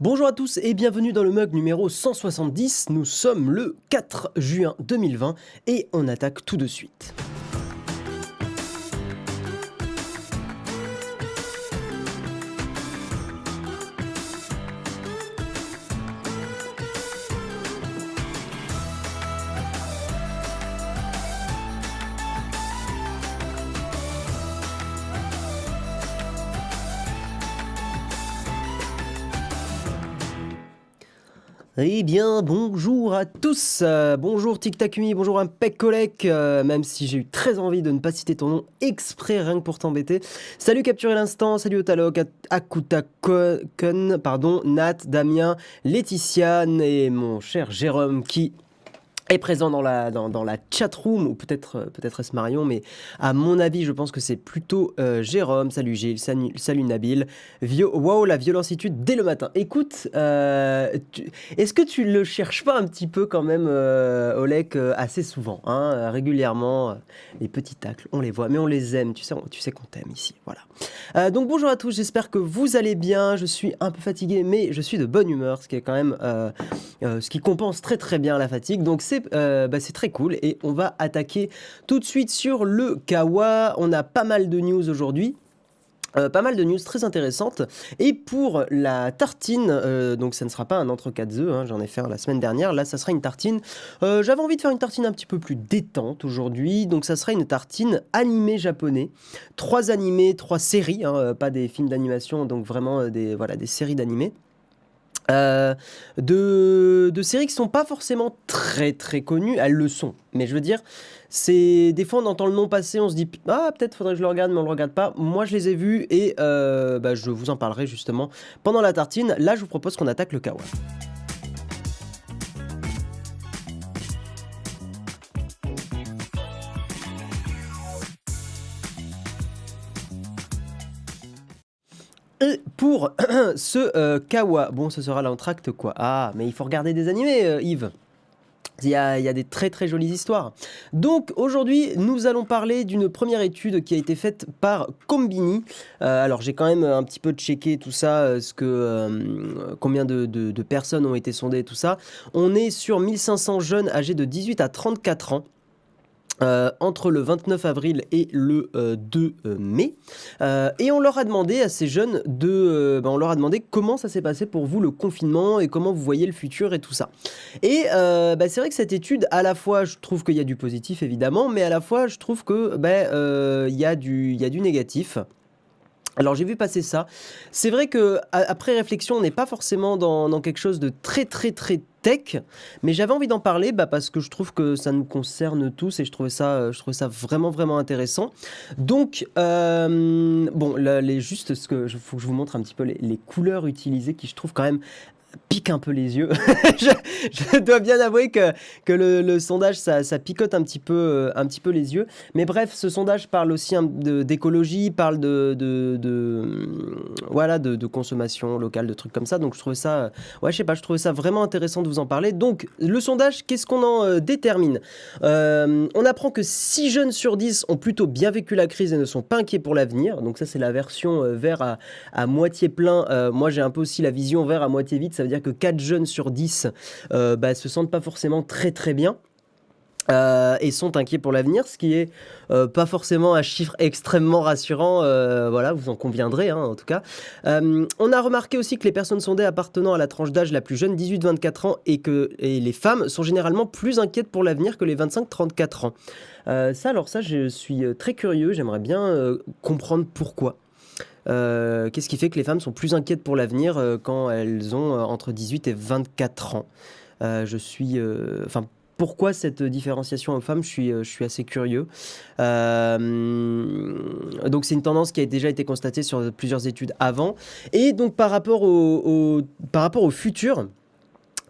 Bonjour à tous et bienvenue dans le mug numéro 170. Nous sommes le 4 juin 2020 et on attaque tout de suite. Eh bien, bonjour à tous. Euh, bonjour Tic Takumi, bonjour Impec Colec, euh, même si j'ai eu très envie de ne pas citer ton nom exprès rien que pour t'embêter. Salut Capturer l'instant, salut Otalok, Akuta pardon, Nat, Damien, Laetitia et mon cher Jérôme qui est présent dans la, dans, dans la chat room, ou peut-être euh, peut-être est-ce Marion, mais à mon avis, je pense que c'est plutôt euh, Jérôme. Salut Gilles, salut, salut Nabil. Vio wow, la violentitude dès le matin. Écoute, euh, est-ce que tu le cherches pas un petit peu quand même, euh, Olek, assez souvent, hein, régulièrement Les petits tacles, on les voit, mais on les aime. Tu sais, tu sais qu'on t'aime ici. Voilà. donc bonjour à tous, j'espère que vous allez bien. Je suis un peu fatigué, mais je suis de bonne humeur, ce qui est quand même ce qui compense très très bien la fatigue. Donc c'est euh, bah, c'est très cool et on va attaquer tout de suite sur le Kawa. On a pas mal de news aujourd'hui. Euh, pas mal de news très intéressantes. Et pour la tartine, euh, donc ça ne sera pas un entre quatre œufs, hein, j'en ai fait la semaine dernière. Là, ça sera une tartine. J'avais envie de faire une tartine un petit peu plus détente aujourd'hui. Donc ça sera une tartine animée japonais. Trois animés, trois séries, hein, pas des films d'animation, donc vraiment des, voilà, des séries d'animés. Euh, de, de, séries qui sont pas forcément très très connues, elles le sont. Mais je veux dire, c'est des fois on entend le nom passer, on se dit ah peut-être faudrait que je le regarde, mais on le regarde pas. Moi je les ai vus et euh, bah, je vous en parlerai justement pendant la tartine. Là je vous propose qu'on attaque le kawa. Et pour ce euh, Kawa, bon, ce sera l'entracte quoi. Ah, mais il faut regarder des animés, euh, Yves. Il y, a, des très très jolies histoires. Donc aujourd'hui, nous allons parler d'une première étude qui a été faite par Combini. Euh, alors j'ai quand même un petit peu checké tout ça, ce que, combien de, de, de, personnes ont été sondées, tout ça. On est sur 1500 jeunes âgés de 18 à 34 ans. Euh, entre le 29 avril et le 2 euh, euh, mai. et on leur a demandé à ces jeunes de... Ben, on leur a demandé comment ça s'est passé pour vous le confinement et comment vous voyez le futur et tout ça. Et ben, c'est vrai que cette étude, à la fois, je trouve qu'il y a du positif évidemment, mais à la fois, je trouve que ben, il y, y a du négatif. Alors j'ai vu passer ça. C'est vrai que après réflexion, on n'est pas forcément dans, quelque chose de très très très tech, mais j'avais envie d'en parler bah, parce que je trouve que ça nous concerne tous et je trouvais ça, euh, je trouvais ça vraiment vraiment intéressant. Donc euh, bon, là, les juste ce que faut que je vous montre un petit peu les, les couleurs utilisées qui je trouve quand même pique un peu les yeux. je, dois bien avouer que, le, sondage, ça, picote un petit, peu, euh, un petit peu les yeux. Mais bref, ce sondage parle aussi d'écologie, parle de, de voilà, de, consommation locale, de trucs comme ça. Donc je trouvais ça, ouais, je sais pas, je ça vraiment intéressant de vous en parler. Donc le sondage, qu'est-ce qu'on en euh, détermine? Euh, On apprend que 6 jeunes sur 10 ont plutôt bien vécu la crise et ne sont pas inquiets pour l'avenir. Donc ça, c'est la version vert à, moitié plein. moi, j'ai un peu aussi la vision vert à moitié vide ça veut dire que 4 jeunes sur 10 euh, bah, se sentent pas forcément très très bien. Euh, et sont inquiets pour l'avenir, ce qui est euh, pas forcément un chiffre extrêmement rassurant. voilà, vous en conviendrez, hein, en tout cas. on a remarqué aussi que les personnes sondées appartenant à la tranche d'âge la plus jeune, 18-24 ans, et que et les femmes sont généralement plus inquiètes pour l'avenir que les 25-34 ans. ça, alors ça, je suis très curieux. J'aimerais bien comprendre pourquoi. Euh, qu'est-ce qui fait que les femmes sont plus inquiètes pour l'avenir euh, quand elles ont euh, entre 18 et 24 ans? Je suis... Enfin, pourquoi cette différenciation homme-femme je suis, je suis assez curieux. donc c'est une tendance qui a déjà été constatée sur plusieurs études avant. Et donc par rapport au, par rapport au futur,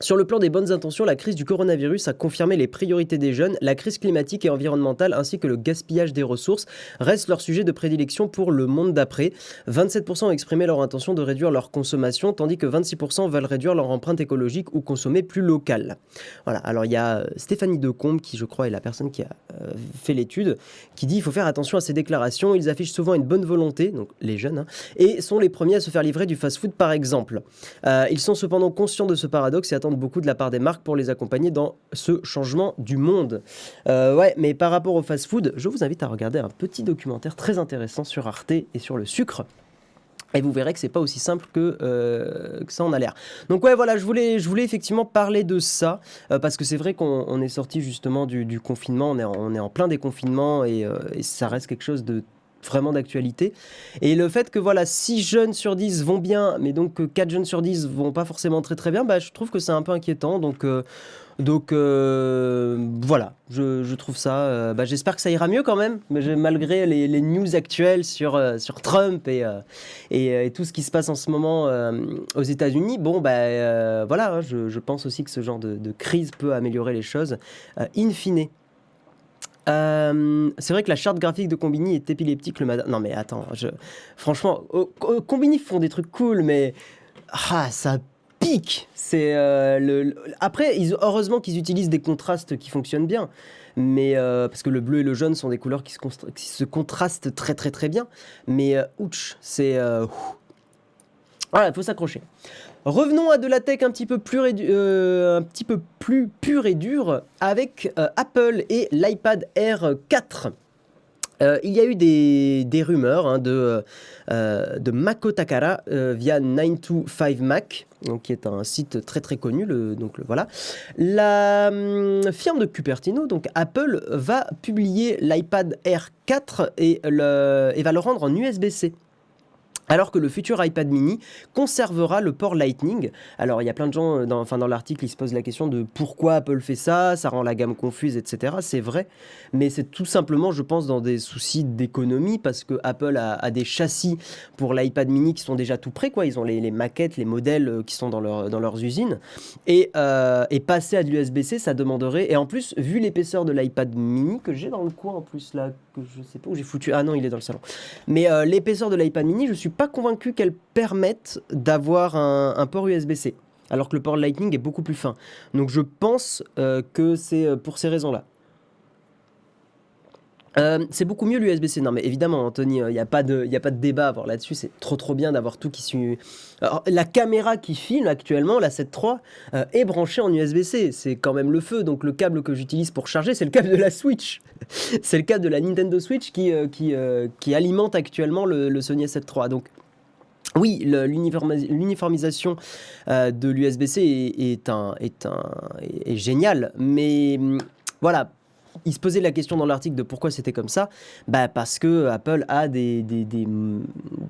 Sur le plan des bonnes intentions, la crise du coronavirus a confirmé les priorités des jeunes. La crise climatique et environnementale ainsi que le gaspillage des ressources restent leur sujet de prédilection pour le monde d'après. 27% ont exprimé leur intention de réduire leur consommation, tandis que 26% veulent réduire leur empreinte écologique ou consommer plus local. Voilà, alors il y a euh, Stéphanie Decombe, qui je crois est la personne qui a euh, fait l'étude, qui dit il faut faire attention à ces déclarations. Ils affichent souvent une bonne volonté, donc les jeunes, hein, et sont les premiers à se faire livrer du fast-food par exemple. Euh, ils sont cependant conscients de ce paradoxe et attendent beaucoup de la part des marques pour les accompagner dans ce changement du monde. Euh, ouais, mais par rapport au fast-food, je vous invite à regarder un petit documentaire très intéressant sur Arte et sur le sucre. Et vous verrez que c'est pas aussi simple que, euh, ça en a l'air. Donc ouais, voilà, je voulais, je voulais effectivement parler de ça euh, parce que c'est vrai qu'on est sorti justement du, confinement, on est, en, on est en plein déconfinement et, et ça reste quelque chose de vraiment d'actualité. Et le fait que voilà, 6 jeunes sur 10 vont bien, mais donc que 4 jeunes sur 10 vont pas forcément très très bien, bah, je trouve que c'est un peu inquiétant. Donc, euh, donc euh, voilà, je, je, trouve ça. Euh, bah, J'espère que ça ira mieux quand même, mais malgré les, news actuelles sur, sur Trump et, et, et, tout ce qui se passe en ce moment aux États-Unis, bon, bah, voilà, hein, je, je, pense aussi que ce genre de, de crise peut améliorer les choses in fine. Euh, c'est vrai que la charte graphique de Combini est épileptique le matin. Non mais attends, je... franchement, Combini font des trucs cool, mais ah, ça pique. C'est euh, le... après, ils... heureusement qu'ils utilisent des contrastes qui fonctionnent bien, mais euh, parce que le bleu et le jaune sont des couleurs qui se, qui se contrastent très très très bien. Mais ouch, c'est voilà, il faut s'accrocher. Revenons à de la tech un petit peu plus, euh, pure et dure avec euh, Apple et l'iPad Air 4. Euh, il y a eu des, rumeurs hein, de, de Mako Takara via 925Mac, donc, qui est un site très très connu. Donc, voilà. La hum, firme de Cupertino, donc Apple, va publier l'iPad Air 4 et, le, et va le rendre en USB-C alors que le futur iPad mini conservera le port Lightning. Alors il y a plein de gens, euh, dans, enfin, dans l'article, ils se posent la question de pourquoi Apple fait ça, ça rend la gamme confuse, etc. C'est vrai, mais c'est tout simplement, je pense, dans des soucis d'économie, parce que Apple a, des châssis pour l'iPad mini qui sont déjà tout prêts, quoi. Ils ont les, maquettes, les modèles euh, qui sont dans, dans leurs usines. Et, euh, et passer à de l'USB-C, ça demanderait, et en plus, vu l'épaisseur de l'iPad mini, que j'ai dans le coin en plus, là, que je sais pas où j'ai foutu, ah non, il est dans le salon. Mais l'épaisseur de l'iPad mini, je suis pas convaincu qu'elle permette d'avoir un, port USB-C, alors que le port Lightning est beaucoup plus fin. Donc je pense euh, que c'est euh, pour ces raisons-là. Euh, c'est beaucoup mieux l'USB-C. Non, mais évidemment, Anthony, il n'y a, pas de, a pas de débat à avoir là-dessus. C'est trop trop bien d'avoir tout qui suit. la caméra qui filme actuellement, la 7.3, euh, est branchée en USB-C. C'est quand même le feu. Donc le câble que j'utilise pour charger, c'est le câble de la Switch. c'est le câble de la Nintendo Switch qui, euh, qui, qui alimente actuellement le, le Sony S7 Donc oui, l'uniformisation de l'USB-C est, est, un, est, un, est génial, mais hum, voilà, il se posait la question dans l'article de pourquoi c'était comme ça. Bah parce que Apple a des, des,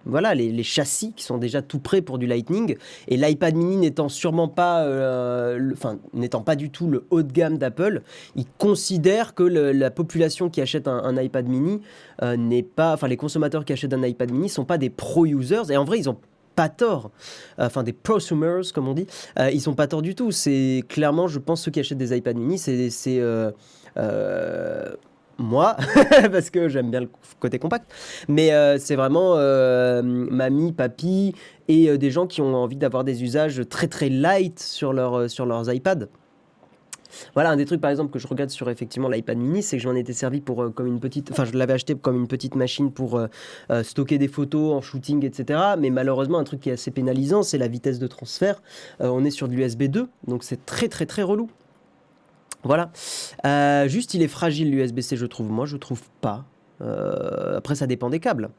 voilà les, châssis qui sont déjà tout prêts pour du Lightning et l'iPad Mini n'étant sûrement pas, euh, enfin n'étant pas du tout le haut de gamme d'Apple, ils considèrent que la population qui achète un, iPad Mini euh, n'est pas, enfin les consommateurs qui achètent un iPad Mini sont pas des pro users et en vrai ils ont pas tort. Enfin, des prosumers, comme on dit. Euh, ils sont pas tort du tout. C'est clairement, je pense, ceux qui achètent des iPad mini, c'est moi, parce que j'aime bien le côté compact, mais euh, c'est vraiment euh, mamie, papy et des gens qui ont envie d'avoir des usages très très light sur, leur, sur leurs iPads. Voilà, un des trucs par exemple que je regarde sur effectivement l'iPad mini, c'est que j'en étais servi pour comme une petite, enfin je l'avais acheté comme une petite machine pour stocker des photos en shooting, etc. Mais malheureusement, un truc qui est assez pénalisant, c'est la vitesse de transfert. on est sur de l'USB 2, donc c'est très très très relou. Voilà. Euh, juste, il est fragile l'USB-C, je trouve. Moi, je trouve pas. Euh, après, ça dépend des câbles.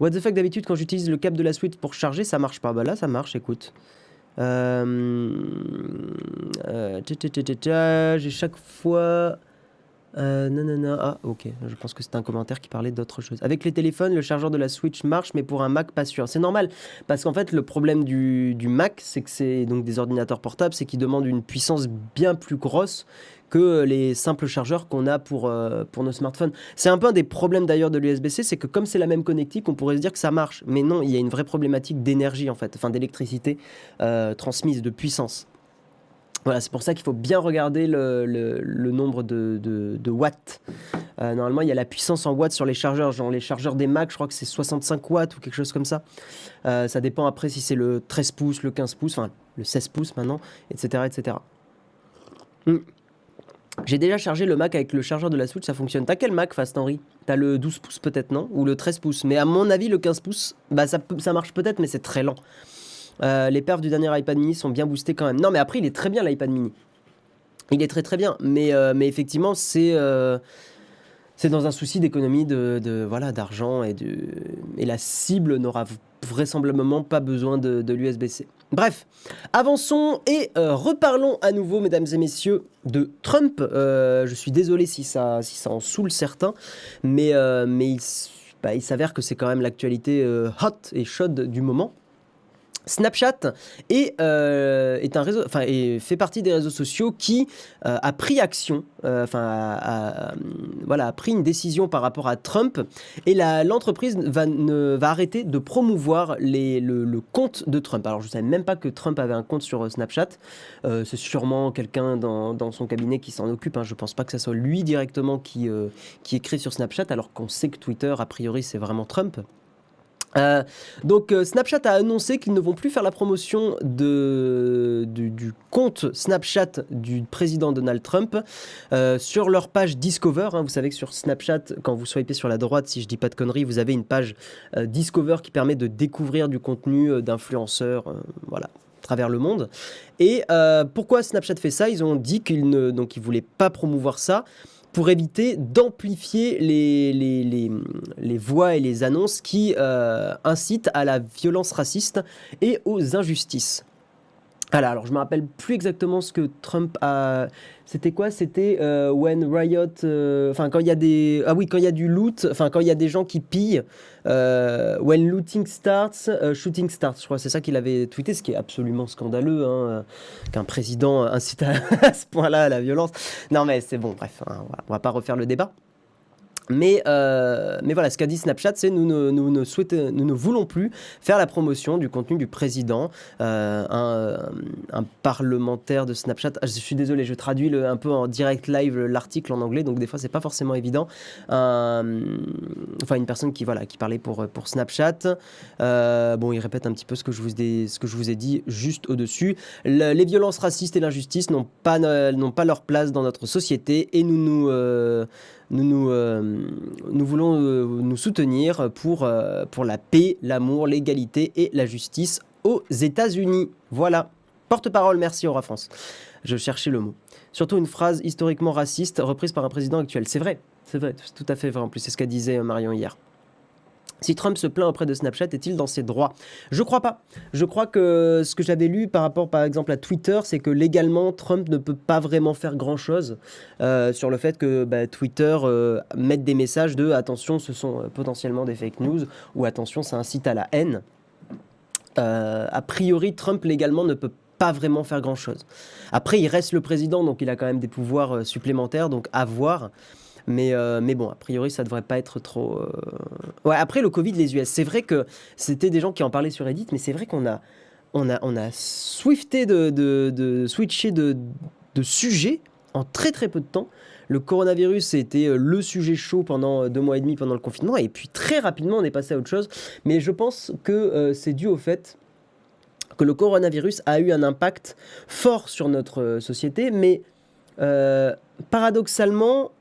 What the fuck, d'habitude, quand j'utilise le câble de la suite pour charger, ça marche pas. Bah là, ça marche, écoute. Euh, j'ai chaque fois euh, non. Ah, ok. Je pense que c'est un commentaire qui parlait d'autre chose. Avec les téléphones, le chargeur de la Switch marche, mais pour un Mac, pas sûr. C'est normal, parce qu'en fait, le problème du, Mac, c'est que c'est donc des ordinateurs portables, c'est qu'ils demandent une puissance bien plus grosse que les simples chargeurs qu'on a pour, euh, nos smartphones. C'est un peu un des problèmes d'ailleurs de l'USB-C, c'est que comme c'est la même connectique, on pourrait se dire que ça marche. Mais non, il y a une vraie problématique d'énergie en fait, enfin d'électricité euh, transmise, de puissance. Voilà, c'est pour ça qu'il faut bien regarder le, nombre de, watts. Euh, normalement, il y a la puissance en watts sur les chargeurs. Genre les chargeurs des Mac, je crois que c'est 65 watts ou quelque chose comme ça. Euh, ça dépend après si c'est le 13 pouces, le 15 pouces, enfin le 16 pouces maintenant, etc. etc. Hmm. J'ai déjà chargé le Mac avec le chargeur de la Switch, ça fonctionne. T'as quel Mac, Fast Henry T'as le 12 pouces peut-être, non? Ou le 13 pouces? Mais à mon avis, le 15 pouces, bah ça, ça marche peut-être, mais c'est très lent. Euh, les perfs du dernier iPad mini sont bien boostés quand même. Non, mais après, il est très bien l'iPad mini. Il est très très bien. Mais, euh, mais effectivement, c'est euh, c'est dans un souci d'économie de, voilà d'argent et, de, et la cible n'aura vraisemblablement pas besoin de, de l'USB-C. Bref, avançons et reparlons à nouveau, mesdames et messieurs, de Trump. je suis désolé si ça, si ça en saoule certains, mais, mais il, bah, il s'avère que c'est quand même l'actualité hot et chaude du moment. Snapchat euh, est un réseau, enfin, fait partie des réseaux sociaux qui euh, a pris action, euh, enfin, a, voilà, a pris une décision par rapport à Trump et l'entreprise va, va arrêter de promouvoir les, le, compte de Trump. Alors, je ne savais même pas que Trump avait un compte sur Snapchat. C'est sûrement quelqu'un dans, dans, son cabinet qui s'en occupe. Hein. Je ne pense pas que ce soit lui directement qui, qui écrit sur Snapchat, alors qu'on sait que Twitter, a priori, c'est vraiment Trump. Euh, donc euh, Snapchat a annoncé qu'ils ne vont plus faire la promotion du, compte Snapchat du président Donald Trump euh, sur leur page Discover. Hein. vous savez que sur Snapchat, quand vous swipez sur la droite, si je dis pas de conneries, vous avez une page Discover qui permet de découvrir du contenu d'influenceurs, voilà, à travers le monde. Et pourquoi Snapchat fait ça? Ils ont dit qu'ils ne, donc ils voulaient pas promouvoir ça pour éviter d'amplifier les, les, les, voix et les annonces qui euh, incitent à la violence raciste et aux injustices. Alors je me rappelle plus exactement ce que Trump a. C'était quoi? C'était euh, when riot. Euh, enfin, quand il y a des. Ah oui, quand il y a du loot. Enfin, quand il y a des gens qui pillent. Euh, when looting starts, shooting starts. Je crois c'est ça qu'il avait tweeté, ce qui est absolument scandaleux. Hein, Qu'un président incite à, ce point-là à la violence. Non, mais c'est bon, bref, hein, on va pas refaire le débat. Mais, euh, mais voilà, ce qu'a dit Snapchat, c'est nous ne, nous, ne voulons plus faire la promotion du contenu du président, euh, un, parlementaire de Snapchat. Ah, je suis désolé, je traduis un peu en direct live l'article en anglais, donc des fois c'est pas forcément évident. enfin, une personne qui parlait pour Snapchat. Euh, bon, il répète un petit peu ce que je vous ai, dit juste au dessus. les violences racistes et l'injustice pas n'ont pas leur place dans notre société et nous nous nous, nous, euh, nous voulons euh, nous soutenir pour, euh, pour la paix, l'amour, l'égalité et la justice aux États-Unis. Voilà. Porte-parole, merci au roi France. Je cherchais le mot. Surtout une phrase historiquement raciste reprise par un président actuel. C'est vrai, c'est vrai, c'est tout à fait vrai. En plus, c'est ce qu'a disait Marion hier. Si Trump se plaint auprès de Snapchat, est-il dans ses droits? Je crois pas. Je crois que ce que j'avais lu par rapport, par exemple, à Twitter, c'est que légalement, Trump ne peut pas vraiment faire grand-chose euh, sur le fait que bah, Twitter euh, mette des messages de attention, ce sont euh, potentiellement des fake news ou attention, ça incite à la haine. a priori, Trump légalement ne peut pas vraiment faire grand-chose. Après, il reste le président, donc il a quand même des pouvoirs supplémentaires, donc à voir. Mais, euh, mais bon, a priori, ça devrait pas être trop. Euh, ouais, après le Covid, les US, c'est vrai que c'était des gens qui en parlaient sur Reddit, mais c'est vrai qu'on a, on a, on a swifté de, de, de switché de, de sujet en très très peu de temps. Le coronavirus était euh, le sujet chaud pendant deux mois et demi pendant le confinement, et puis très rapidement on est passé à autre chose. Mais je pense que c'est dû au fait que le coronavirus a eu un impact fort sur notre société, mais paradoxalement,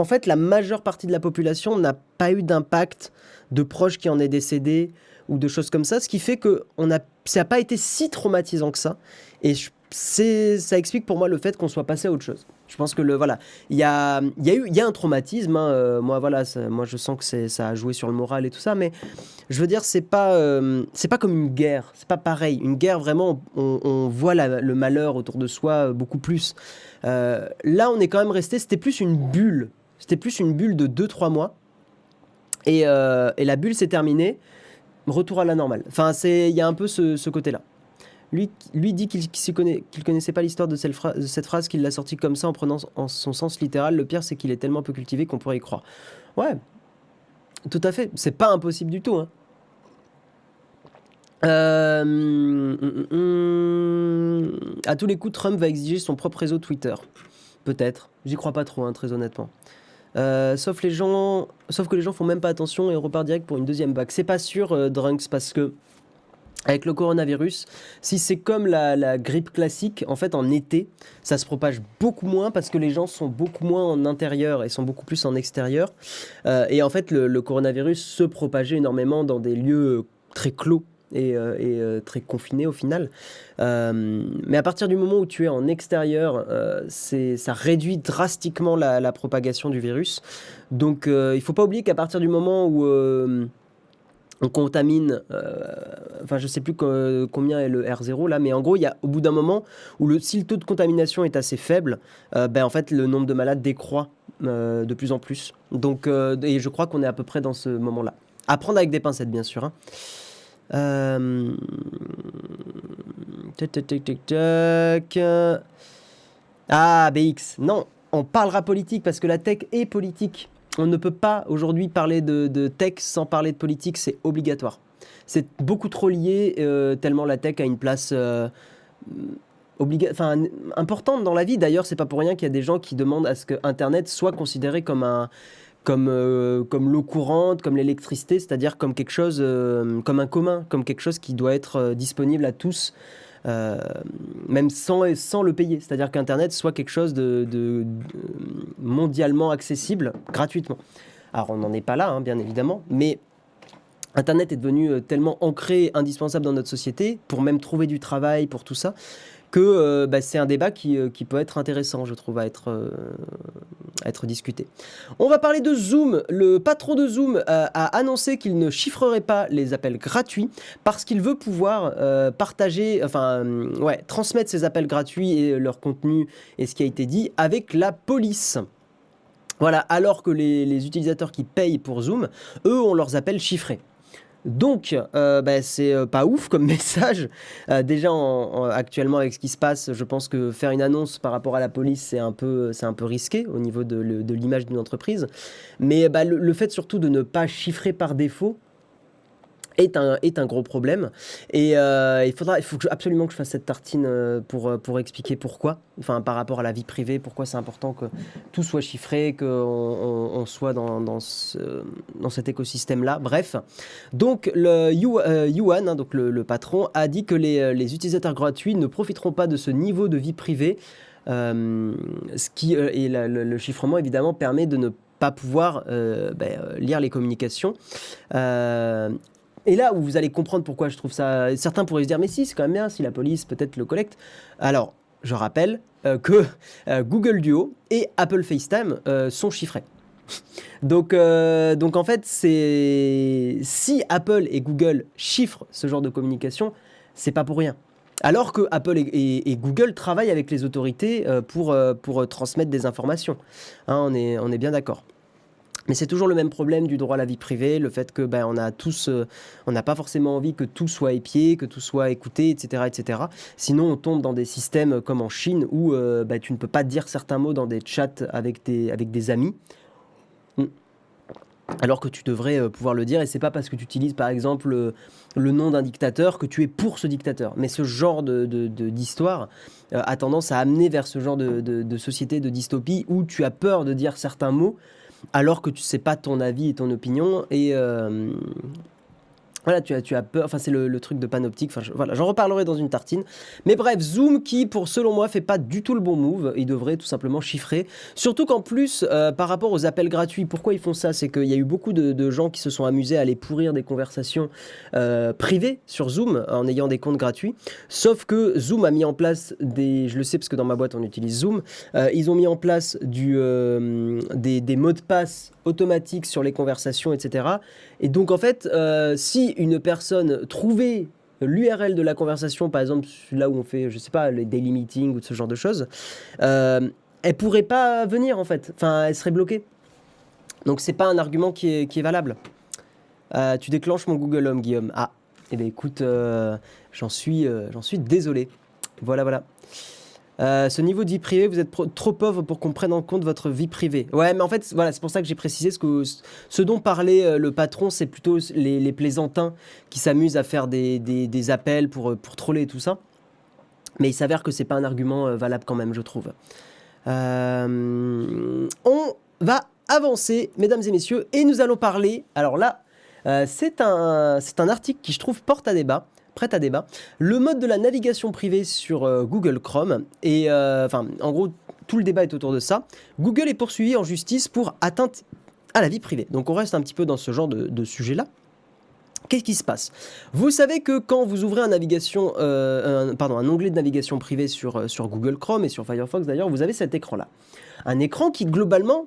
en fait, la majeure partie de la population n'a pas eu d'impact de proches qui en est décédé ou de choses comme ça, ce qui fait que ça n'a pas été si traumatisant que ça. Et ça explique pour moi le fait qu'on soit passé à autre chose. Je pense que le voilà, il y a, un traumatisme. Hein, euh, moi voilà, moi je sens que ça a joué sur le moral et tout ça, mais je veux dire c'est pas, euh, c'est pas comme une guerre, c'est pas pareil. Une guerre vraiment, on, voit le malheur autour de soi beaucoup plus. Euh, là, on est quand même resté, c'était plus une bulle c'était plus une bulle de 2-3 mois. Euh, et, la bulle s'est terminée. Retour à la normale. Enfin, il y a un peu ce, côté-là. Lui, lui dit qu'il ne connaissait pas l'histoire de, cette phrase, qu'il l'a sortie comme ça en prenant en son sens littéral. Le pire, c'est qu'il est tellement peu cultivé qu'on pourrait y croire. Ouais, tout à fait. C'est pas impossible du tout. Hein. Euh, hum, hum, hum. à tous les coups, Trump va exiger son propre réseau Twitter. Peut-être. J'y crois pas trop, hein, très honnêtement. Euh, sauf, que les gens font même pas attention et repartent direct pour une deuxième vague. C'est pas sûr, euh, Drunks, parce que avec le coronavirus, si c'est comme la, grippe classique, en fait en été, ça se propage beaucoup moins parce que les gens sont beaucoup moins en intérieur et sont beaucoup plus en extérieur. Euh, et en fait, le, coronavirus se propageait énormément dans des lieux très clos et, euh, euh, très confinés au final. mais à partir du moment où tu es en extérieur, ça réduit drastiquement la, propagation du virus. Donc il ne faut pas oublier qu'à partir du moment où on contamine, euh, enfin je sais plus combien est le R0 là, mais en gros il y a au bout d'un moment où si le taux de contamination est assez faible, euh, ben en fait le nombre de malades décroît euh, de plus en plus. Donc et je crois qu'on est à peu près dans ce moment-là. À prendre avec des pincettes bien sûr. Hein. Ah BX, non, on parlera politique parce que la tech est politique on ne peut pas aujourd'hui parler de, tech sans parler de politique, c'est obligatoire. C'est beaucoup trop lié, euh, tellement la tech a une place euh, importante dans la vie. D'ailleurs, c'est pas pour rien qu'il y a des gens qui demandent à ce que Internet soit considéré comme un, comme, euh, comme l'eau courante, comme l'électricité, c'est-à-dire comme quelque chose, comme un commun, comme quelque chose qui doit être disponible à tous euh, même sans, sans le payer. C'est-à-dire qu'Internet soit quelque chose de, mondialement accessible gratuitement. Alors on n'en est pas là, hein, bien évidemment, mais Internet est devenu euh, tellement ancré, indispensable dans notre société, pour même trouver du travail, pour tout ça, que euh, bah, c'est un débat qui, euh, qui, peut être intéressant, je trouve, à être, euh, être discuté. On va parler de Zoom. Le patron de Zoom a annoncé qu'il ne chiffrerait pas les appels gratuits parce qu'il veut pouvoir partager, enfin, ouais, transmettre ses appels gratuits et leur contenu et ce qui a été dit avec la police. Voilà, alors que les, les utilisateurs qui payent pour Zoom, eux, on leurs appels chiffrés. Donc, euh, bah, c'est euh, pas ouf comme message. Euh, déjà, actuellement, avec ce qui se passe, je pense que faire une annonce par rapport à la police, c'est un peu, risqué au niveau de, l'image d'une entreprise. Mais bah, le, fait surtout de ne pas chiffrer par défaut, est un, est un gros problème. Et euh, il, faudra, il faut absolument que je fasse cette tartine euh, pour, euh, pour expliquer pourquoi, enfin par rapport à la vie privée, pourquoi c'est important que tout soit chiffré, qu'on on, soit dans, dans, ce, dans cet écosystème-là. Bref, donc le Yuan, hein, donc le, patron, a dit que les, les, utilisateurs gratuits ne profiteront pas de ce niveau de vie privée. ce qui, et le, chiffrement, évidemment, permet de ne pas pouvoir ben, lire les communications. Et là où vous allez comprendre pourquoi je trouve ça. Certains pourraient se dire, mais si, c'est quand même bien si la police peut-être le collecte. Alors, je rappelle euh, que euh, Google Duo et Apple FaceTime euh, sont chiffrés. donc, en fait, c'est si Apple et Google chiffrent ce genre de communication, c'est pas pour rien. Alors que Apple et, Google travaillent avec les autorités pour, transmettre des informations. Hein, on est bien d'accord. Mais c'est toujours le même problème du droit à la vie privée, le fait que ben, on a tous, euh, on n'a pas forcément envie que tout soit épié, que tout soit écouté, etc., etc. Sinon, on tombe dans des systèmes comme en Chine où euh, ben, tu ne peux pas dire certains mots dans des chats avec des, avec des amis. Hmm. Alors que tu devrais euh, pouvoir le dire, et c'est pas parce que tu utilises par exemple le nom d'un dictateur que tu es pour ce dictateur. Mais ce genre de, d'histoire a tendance à amener vers ce genre de, de société de dystopie où tu as peur de dire certains mots alors que tu sais pas ton avis et ton opinion. Et, euh, voilà, tu as, tu as peur, enfin c'est le, truc de panoptique, enfin voilà, j'en reparlerai dans une tartine. Mais bref, Zoom qui, pour selon moi, fait pas du tout le bon move, il devrait tout simplement chiffrer. Surtout qu'en plus, euh, par rapport aux appels gratuits, pourquoi ils font ça? C'est qu'il y a eu beaucoup de, gens qui se sont amusés à aller pourrir des conversations euh, privées sur Zoom en ayant des comptes gratuits. Sauf que Zoom a mis en place des, je le sais parce que dans ma boîte on utilise Zoom, euh, ils ont mis en place du, des, des mots de passe automatiques sur les conversations, etc. Et donc en fait, si une personne trouvait l'URL de la conversation, par exemple là où on fait, je sais pas, les daily meetings ou ce genre de choses, euh, elle pourrait pas venir en fait. Enfin, elle serait bloquée. Donc c'est pas un argument qui est, valable. Euh, tu déclenches mon Google Home, Guillaume. Ah, eh bien écoute, euh, j'en suis, euh, j'en suis désolé. Voilà, voilà. Euh, ce niveau de vie privée, vous êtes trop pauvre pour qu'on prenne en compte votre vie privée. Ouais, mais en fait, voilà, c'est pour ça que j'ai précisé ce, que, ce dont parlait euh, le patron, c'est plutôt les, plaisantins qui s'amusent à faire des, appels pour, pour troller et tout ça. Mais il s'avère que c'est pas un argument euh, valable quand même, je trouve. on va avancer, mesdames et messieurs, et nous allons parler. Alors là, c'est un, un article qui, je trouve, porte à débat prête à débat. Le mode de la navigation privée sur euh, Google Chrome. Et euh, enfin, en gros, tout le débat est autour de ça. Google est poursuivi en justice pour atteinte à la vie privée. Donc on reste un petit peu dans ce genre de, sujet-là. Qu'est-ce qui se passe? Vous savez que quand vous ouvrez un, navigation, euh, pardon, un onglet de navigation privée sur, sur Google Chrome et sur Firefox d'ailleurs, vous avez cet écran-là. Un écran qui globalement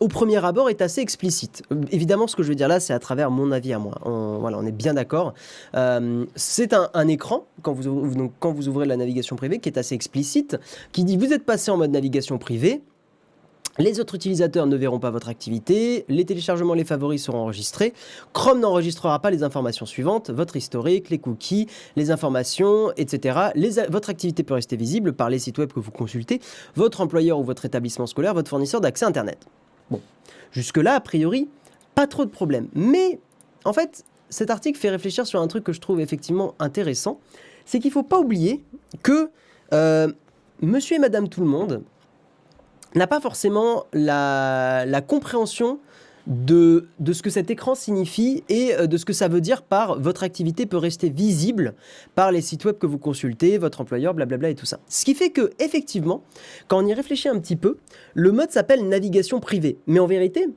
au premier abord, est assez explicite. Évidemment, ce que je veux dire là, c'est à travers mon avis à moi. Voilà, on est bien d'accord. Euh, c'est un, écran, quand vous ouvrez la navigation privée, qui est assez explicite, qui dit vous êtes passé en mode navigation privée. Les autres utilisateurs ne verront pas votre activité, les téléchargements, les favoris seront enregistrés. Chrome n'enregistrera pas les informations suivantes, votre historique, les cookies, les informations, etc. votre activité peut rester visible par les sites web que vous consultez, votre employeur ou votre établissement scolaire, votre fournisseur d'accès Internet. Bon, jusque-là, a priori, pas trop de problèmes. Mais, en fait, cet article fait réfléchir sur un truc que je trouve effectivement intéressant. C'est qu'il ne faut pas oublier que euh, monsieur et madame tout le monde n'a pas forcément la, compréhension de, de, ce que cet écran signifie et euh, de ce que ça veut dire par votre activité peut rester visible par les sites web que vous consultez, votre employeur, blablabla et tout ça. Ce qui fait que, effectivement, quand on y réfléchit un petit peu, le mode s'appelle navigation privée. Mais en vérité,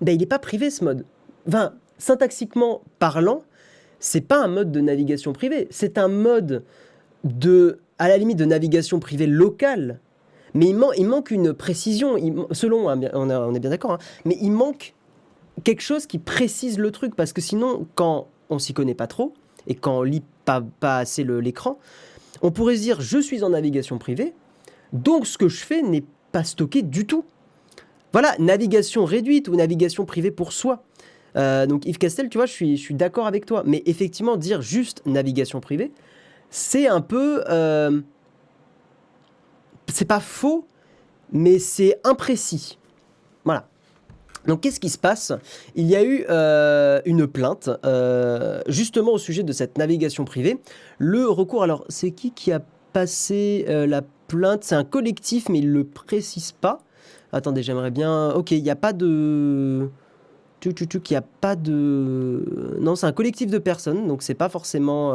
ben, il n'est pas privé ce mode. Enfin, syntaxiquement parlant, c'est pas un mode de navigation privée, c'est un mode de, à la limite, de navigation privée locale mais il, manque une précision, selon, hein, on, est bien d'accord, hein, mais il manque quelque chose qui précise le truc, parce que sinon, quand on s'y connaît pas trop, et quand on lit pas, assez l'écran, on pourrait se dire, je suis en navigation privée, donc ce que je fais n'est pas stocké du tout. Voilà, navigation réduite ou navigation privée pour soi. Euh, donc Yves Castel, tu vois, je suis, je suis d'accord avec toi. Mais effectivement, dire juste navigation privée, c'est un peu... Euh, c'est pas faux, mais c'est imprécis. Voilà. Donc qu'est-ce qui se passe? Il y a eu euh, une plainte euh, justement au sujet de cette navigation privée. Le recours, alors c'est qui qui a passé euh, la plainte? C'est un collectif mais il ne le précise pas. Attendez, j'aimerais bien... Ok, il n'y a pas de... Tu, tu, tu, il n'y a pas de... Non, c'est un collectif de personnes, donc c'est pas forcément...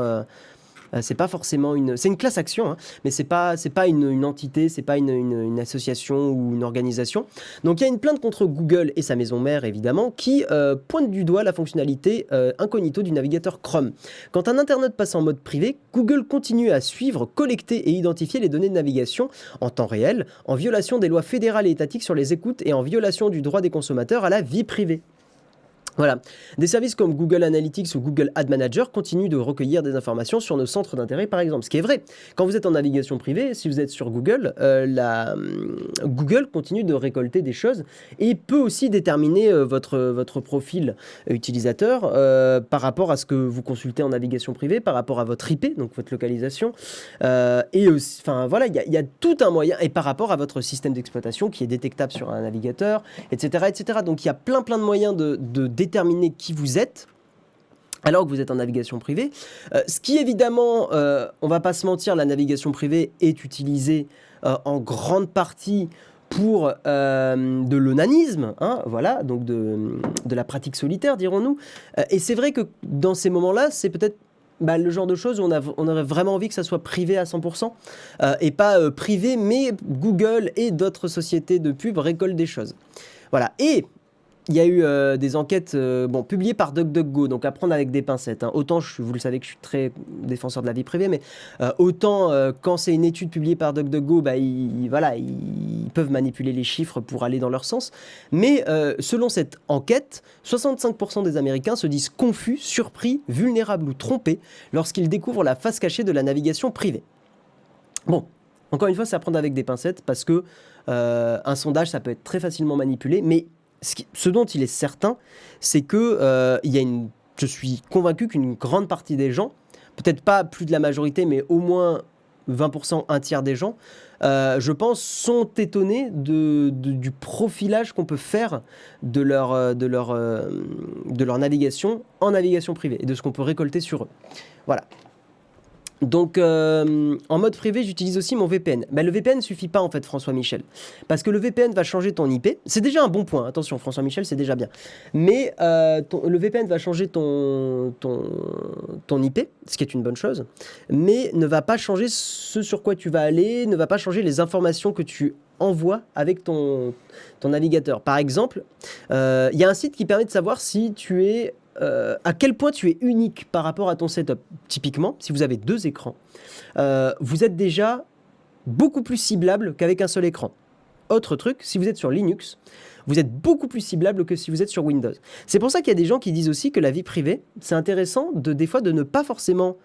Euh, c'est pas forcément une, c'est une classe action, hein, mais c'est pas, c'est pas une, entité, c'est pas une, association ou une organisation. Donc il y a une plainte contre Google et sa maison mère évidemment qui euh, pointe du doigt la fonctionnalité euh, incognito du navigateur Chrome. Quand un internaute passe en mode privé, Google continue à suivre, collecter et identifier les données de navigation en temps réel, en violation des lois fédérales et étatiques sur les écoutes et en violation du droit des consommateurs à la vie privée. Voilà. Des services comme Google Analytics ou Google Ad Manager continuent de recueillir des informations sur nos centres d'intérêt, par exemple. Ce qui est vrai. Quand vous êtes en navigation privée, si vous êtes sur Google, euh, hum, Google continue de récolter des choses et peut aussi déterminer euh, votre, profil utilisateur euh, par rapport à ce que vous consultez en navigation privée, par rapport à votre IP, donc votre localisation. et aussi, enfin voilà, il y, a tout un moyen, et par rapport à votre système d'exploitation qui est détectable sur un navigateur, etc. etc. Donc il y a plein plein de moyens de, de déterminer qui vous êtes alors que vous êtes en navigation privée. Euh, ce qui évidemment, euh, on va pas se mentir, la navigation privée est utilisée euh, en grande partie pour de l'onanisme, hein, voilà, donc de, la pratique solitaire, dirons-nous. et c'est vrai que dans ces moments-là, c'est peut-être bah, le genre de choses où on, a, aurait vraiment envie que ça soit privé à 100%, et pas privé, mais Google et d'autres sociétés de pub récoltent des choses. Voilà. Et il y a eu euh, des enquêtes euh, bon, publiées par DuckDuckGo, donc à prendre avec des pincettes. Hein. Autant, vous le savez que je suis très défenseur de la vie privée, mais euh, autant quand c'est une étude publiée par DuckDuckGo, bah, ils, voilà, ils peuvent manipuler les chiffres pour aller dans leur sens. Mais selon cette enquête, 65% des Américains se disent confus, surpris, vulnérables ou trompés lorsqu'ils découvrent la face cachée de la navigation privée. Bon, encore une fois, c'est à avec des pincettes parce que un sondage, ça peut être très facilement manipulé, mais ce, dont il est certain, c'est que euh, il y a une, je suis convaincu qu'une grande partie des gens, peut-être pas plus de la majorité, mais au moins 20%, un tiers des gens, euh, je pense, sont étonnés de, du profilage qu'on peut faire de leur, euh, de, leur, de leur navigation en navigation privée et de ce qu'on peut récolter sur eux. Voilà. Donc, euh, en mode privé, j'utilise aussi mon VPN. Ben, le VPN suffit pas, en fait, François Michel. Parce que le VPN va changer ton IP. C'est déjà un bon point. Attention, François Michel, c'est déjà bien. Mais euh, le VPN va changer ton IP, ce qui est une bonne chose. Mais ne va pas changer ce sur quoi tu vas aller, ne va pas changer les informations que tu envoies avec ton, ton navigateur. Par exemple, euh, il y a un site qui permet de savoir si tu es euh, à quel point tu es unique par rapport à ton setup? Typiquement, si vous avez deux écrans, euh, vous êtes déjà beaucoup plus ciblable qu'avec un seul écran. Autre truc, si vous êtes sur Linux, vous êtes beaucoup plus ciblable que si vous êtes sur Windows. C'est pour ça qu'il y a des gens qui disent aussi que la vie privée, c'est intéressant de des fois de ne pas forcément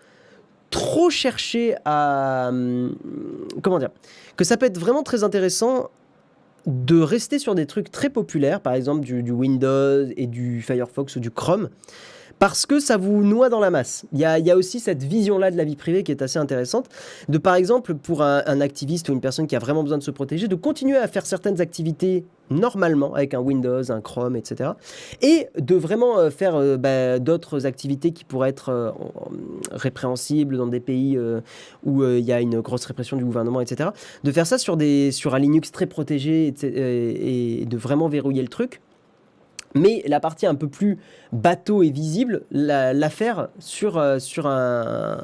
trop chercher à hum, comment dire que ça peut être vraiment très intéressant de rester sur des trucs très populaires, par exemple du, Windows et du Firefox ou du Chrome, parce que ça vous noie dans la masse. Il y a, aussi cette vision-là de la vie privée qui est assez intéressante, de par exemple pour un, activiste ou une personne qui a vraiment besoin de se protéger, de continuer à faire certaines activités normalement avec un Windows, un Chrome, etc. Et de vraiment euh, faire euh, bah, d'autres activités qui pourraient être euh, répréhensibles dans des pays où il y a une grosse répression du gouvernement, etc. De faire ça sur, un Linux très protégé et de vraiment verrouiller le truc. Mais la partie un peu plus bateau et visible, la, faire sur, sur un,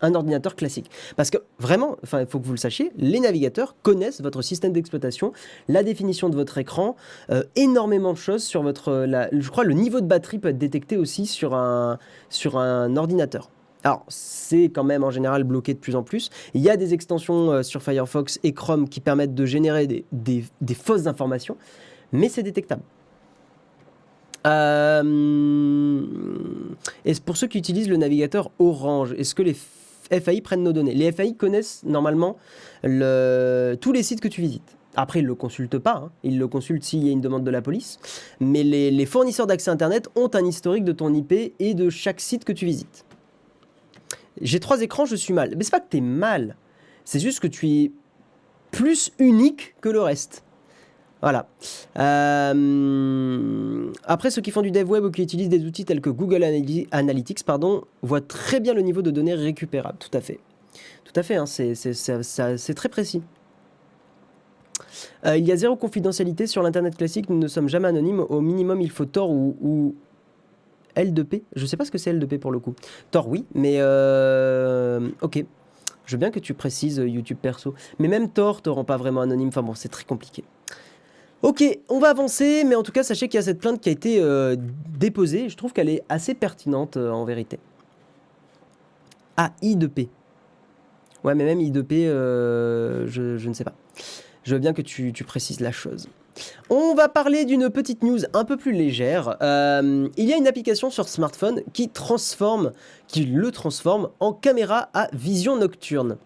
un ordinateur classique. Parce que vraiment, il faut que vous le sachiez, les navigateurs connaissent votre système d'exploitation, la définition de votre écran, euh, énormément de choses sur votre. je crois le niveau de batterie peut être détecté aussi sur un, sur un ordinateur. Alors, c'est quand même en général bloqué de plus en plus. Il y a des extensions euh, sur Firefox et Chrome qui permettent de générer des, des, fausses informations, mais c'est détectable. Euh, et pour ceux qui utilisent le navigateur Orange, est-ce que les FAI prennent nos données? Les FAI connaissent normalement tous les sites que tu visites. Après, ils ne le consultent pas, hein. ils le consultent s'il y a une demande de la police. Mais les, fournisseurs d'accès Internet ont un historique de ton IP et de chaque site que tu visites. J'ai trois écrans, je suis mal. Mais c'est pas que tu es mal, c'est juste que tu es plus unique que le reste. Voilà. Euh, après, ceux qui font du dev web ou qui utilisent des outils tels que Google Analytics pardon, voient très bien le niveau de données récupérables. Tout à fait. Tout à fait, hein, c'est très précis. Euh, il y a zéro confidentialité sur l'Internet classique, nous ne sommes jamais anonymes. Au minimum, il faut Tor ou, L2P. Je ne sais pas ce que c'est L2P pour le coup. Tor, oui, mais euh, ok. Je veux bien que tu précises YouTube perso. Mais même Tor te rend pas vraiment anonyme. Enfin bon, c'est très compliqué. Ok, on va avancer, mais en tout cas, sachez qu'il y a cette plainte qui a été euh, déposée. Je trouve qu'elle est assez pertinente euh, en vérité. Ah, I2P. Ouais, mais même I2P, euh, je, ne sais pas. Je veux bien que tu, précises la chose. On va parler d'une petite news un peu plus légère. il y a une application sur smartphone qui transforme, qui le transforme en caméra à vision nocturne.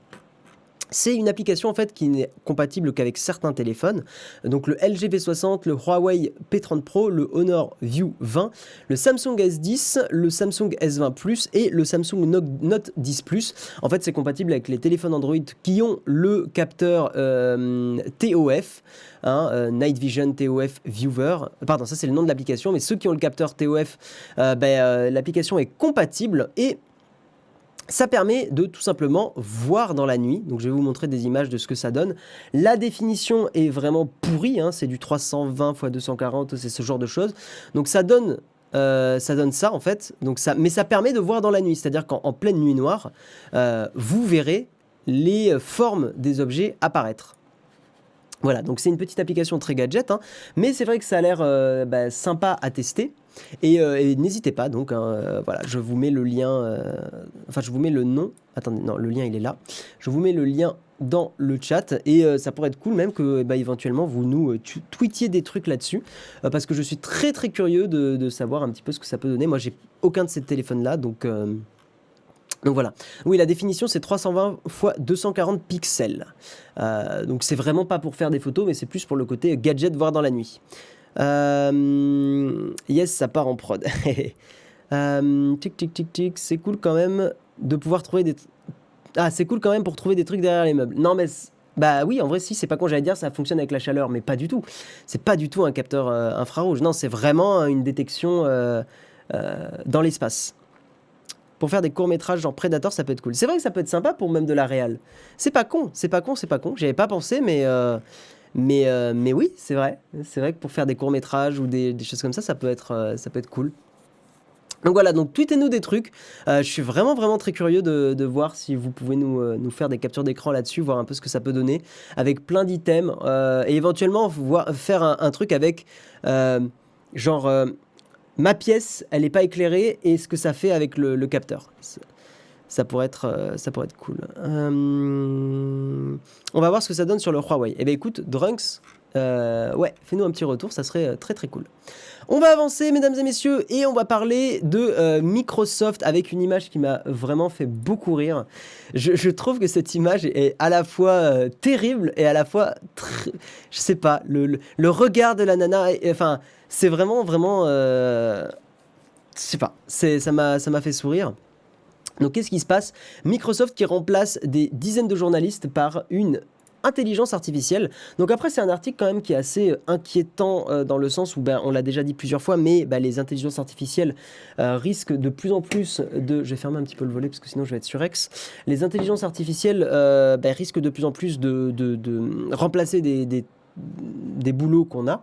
C'est une application en fait qui n'est compatible qu'avec certains téléphones. Donc le LG V60, le Huawei P30 Pro, le Honor View 20, le Samsung S10, le Samsung S20 Plus et le Samsung Note 10 Plus. En fait, c'est compatible avec les téléphones Android qui ont le capteur euh, TOF. Hein, euh, Night Vision TOF Viewer. Pardon, ça c'est le nom de l'application, mais ceux qui ont le capteur TOF, euh, ben, l'application est compatible et ça permet de tout simplement voir dans la nuit. Donc je vais vous montrer des images de ce que ça donne. La définition est vraiment pourrie, hein. c'est du 320 x 240, c'est ce genre de choses. Donc ça donne euh, ça donne ça en fait. Donc mais ça permet de voir dans la nuit, c'est-à-dire qu'en pleine nuit noire, euh, vous verrez les formes des objets apparaître. Voilà, donc c'est une petite application très gadget, hein. mais c'est vrai que ça a l'air euh, bah, sympa à tester. Euh, et, n'hésitez pas, donc, hein, euh, voilà, je vous mets le lien, euh, enfin, je vous mets le nom. Attendez, non, le lien il est là. Je vous mets le lien dans le chat et ça pourrait être cool même que bah, éventuellement vous nous tweetiez des trucs là-dessus parce que je suis très très curieux de, savoir un petit peu ce que ça peut donner. Moi, j'ai aucun de ces téléphones là, donc. Donc voilà. Oui, la définition c'est 320 x 240 pixels. donc c'est vraiment pas pour faire des photos, mais c'est plus pour le côté gadget, voir dans la nuit. Euh, yes, ça part en prod. euh, tic tic tic tic, c'est cool quand même de pouvoir trouver des. Ah, c'est cool quand même pour trouver des trucs derrière les meubles. Non, mais bah oui, en vrai, si, c'est pas con, j'allais dire, ça fonctionne avec la chaleur, mais pas du tout. C'est pas du tout un capteur euh, infrarouge. Non, c'est vraiment une détection euh, euh, dans l'espace. Pour faire des courts-métrages genre Predator, ça peut être cool. C'est vrai que ça peut être sympa pour même de la réal. C'est pas con, c'est pas con, c'est pas con. J'avais pas pensé, mais, mais, mais oui, c'est vrai. C'est vrai que pour faire des courts-métrages ou des, des, choses comme ça, ça peut être, ça peut être cool. Donc voilà, donc tweetez-nous des trucs. Euh, je suis vraiment vraiment très curieux de, voir si vous pouvez nous, euh, nous faire des captures d'écran là-dessus, voir un peu ce que ça peut donner, avec plein d'items, euh, et éventuellement voir, faire un, truc avec genre ma pièce, elle n'est pas éclairée, et ce que ça fait avec le, capteur. Ça pourrait être, ça pourrait être cool. on va voir ce que ça donne sur le Huawei. Eh bien écoute, Drunks, ouais, fais-nous un petit retour, ça serait très très cool. On va avancer, mesdames et messieurs, et on va parler de euh, Microsoft avec une image qui m'a vraiment fait beaucoup rire. Je, trouve que cette image est à la fois euh, terrible et à la fois, je sais pas, le, regard de la nana, enfin, c'est vraiment, vraiment, euh, je sais pas, ça m'a fait sourire. Donc qu'est-ce qui se passe? Microsoft qui remplace des dizaines de journalistes par une intelligence artificielle. Donc après, c'est un article quand même qui est assez euh, inquiétant euh, dans le sens où, ben, on l'a déjà dit plusieurs fois, mais ben, les intelligences artificielles euh, risquent de plus en plus de... Je vais fermer un petit peu le volet parce que sinon je vais être sur X. Les intelligences artificielles ben, risquent de plus en plus de, de, remplacer des, des, des boulots qu'on a.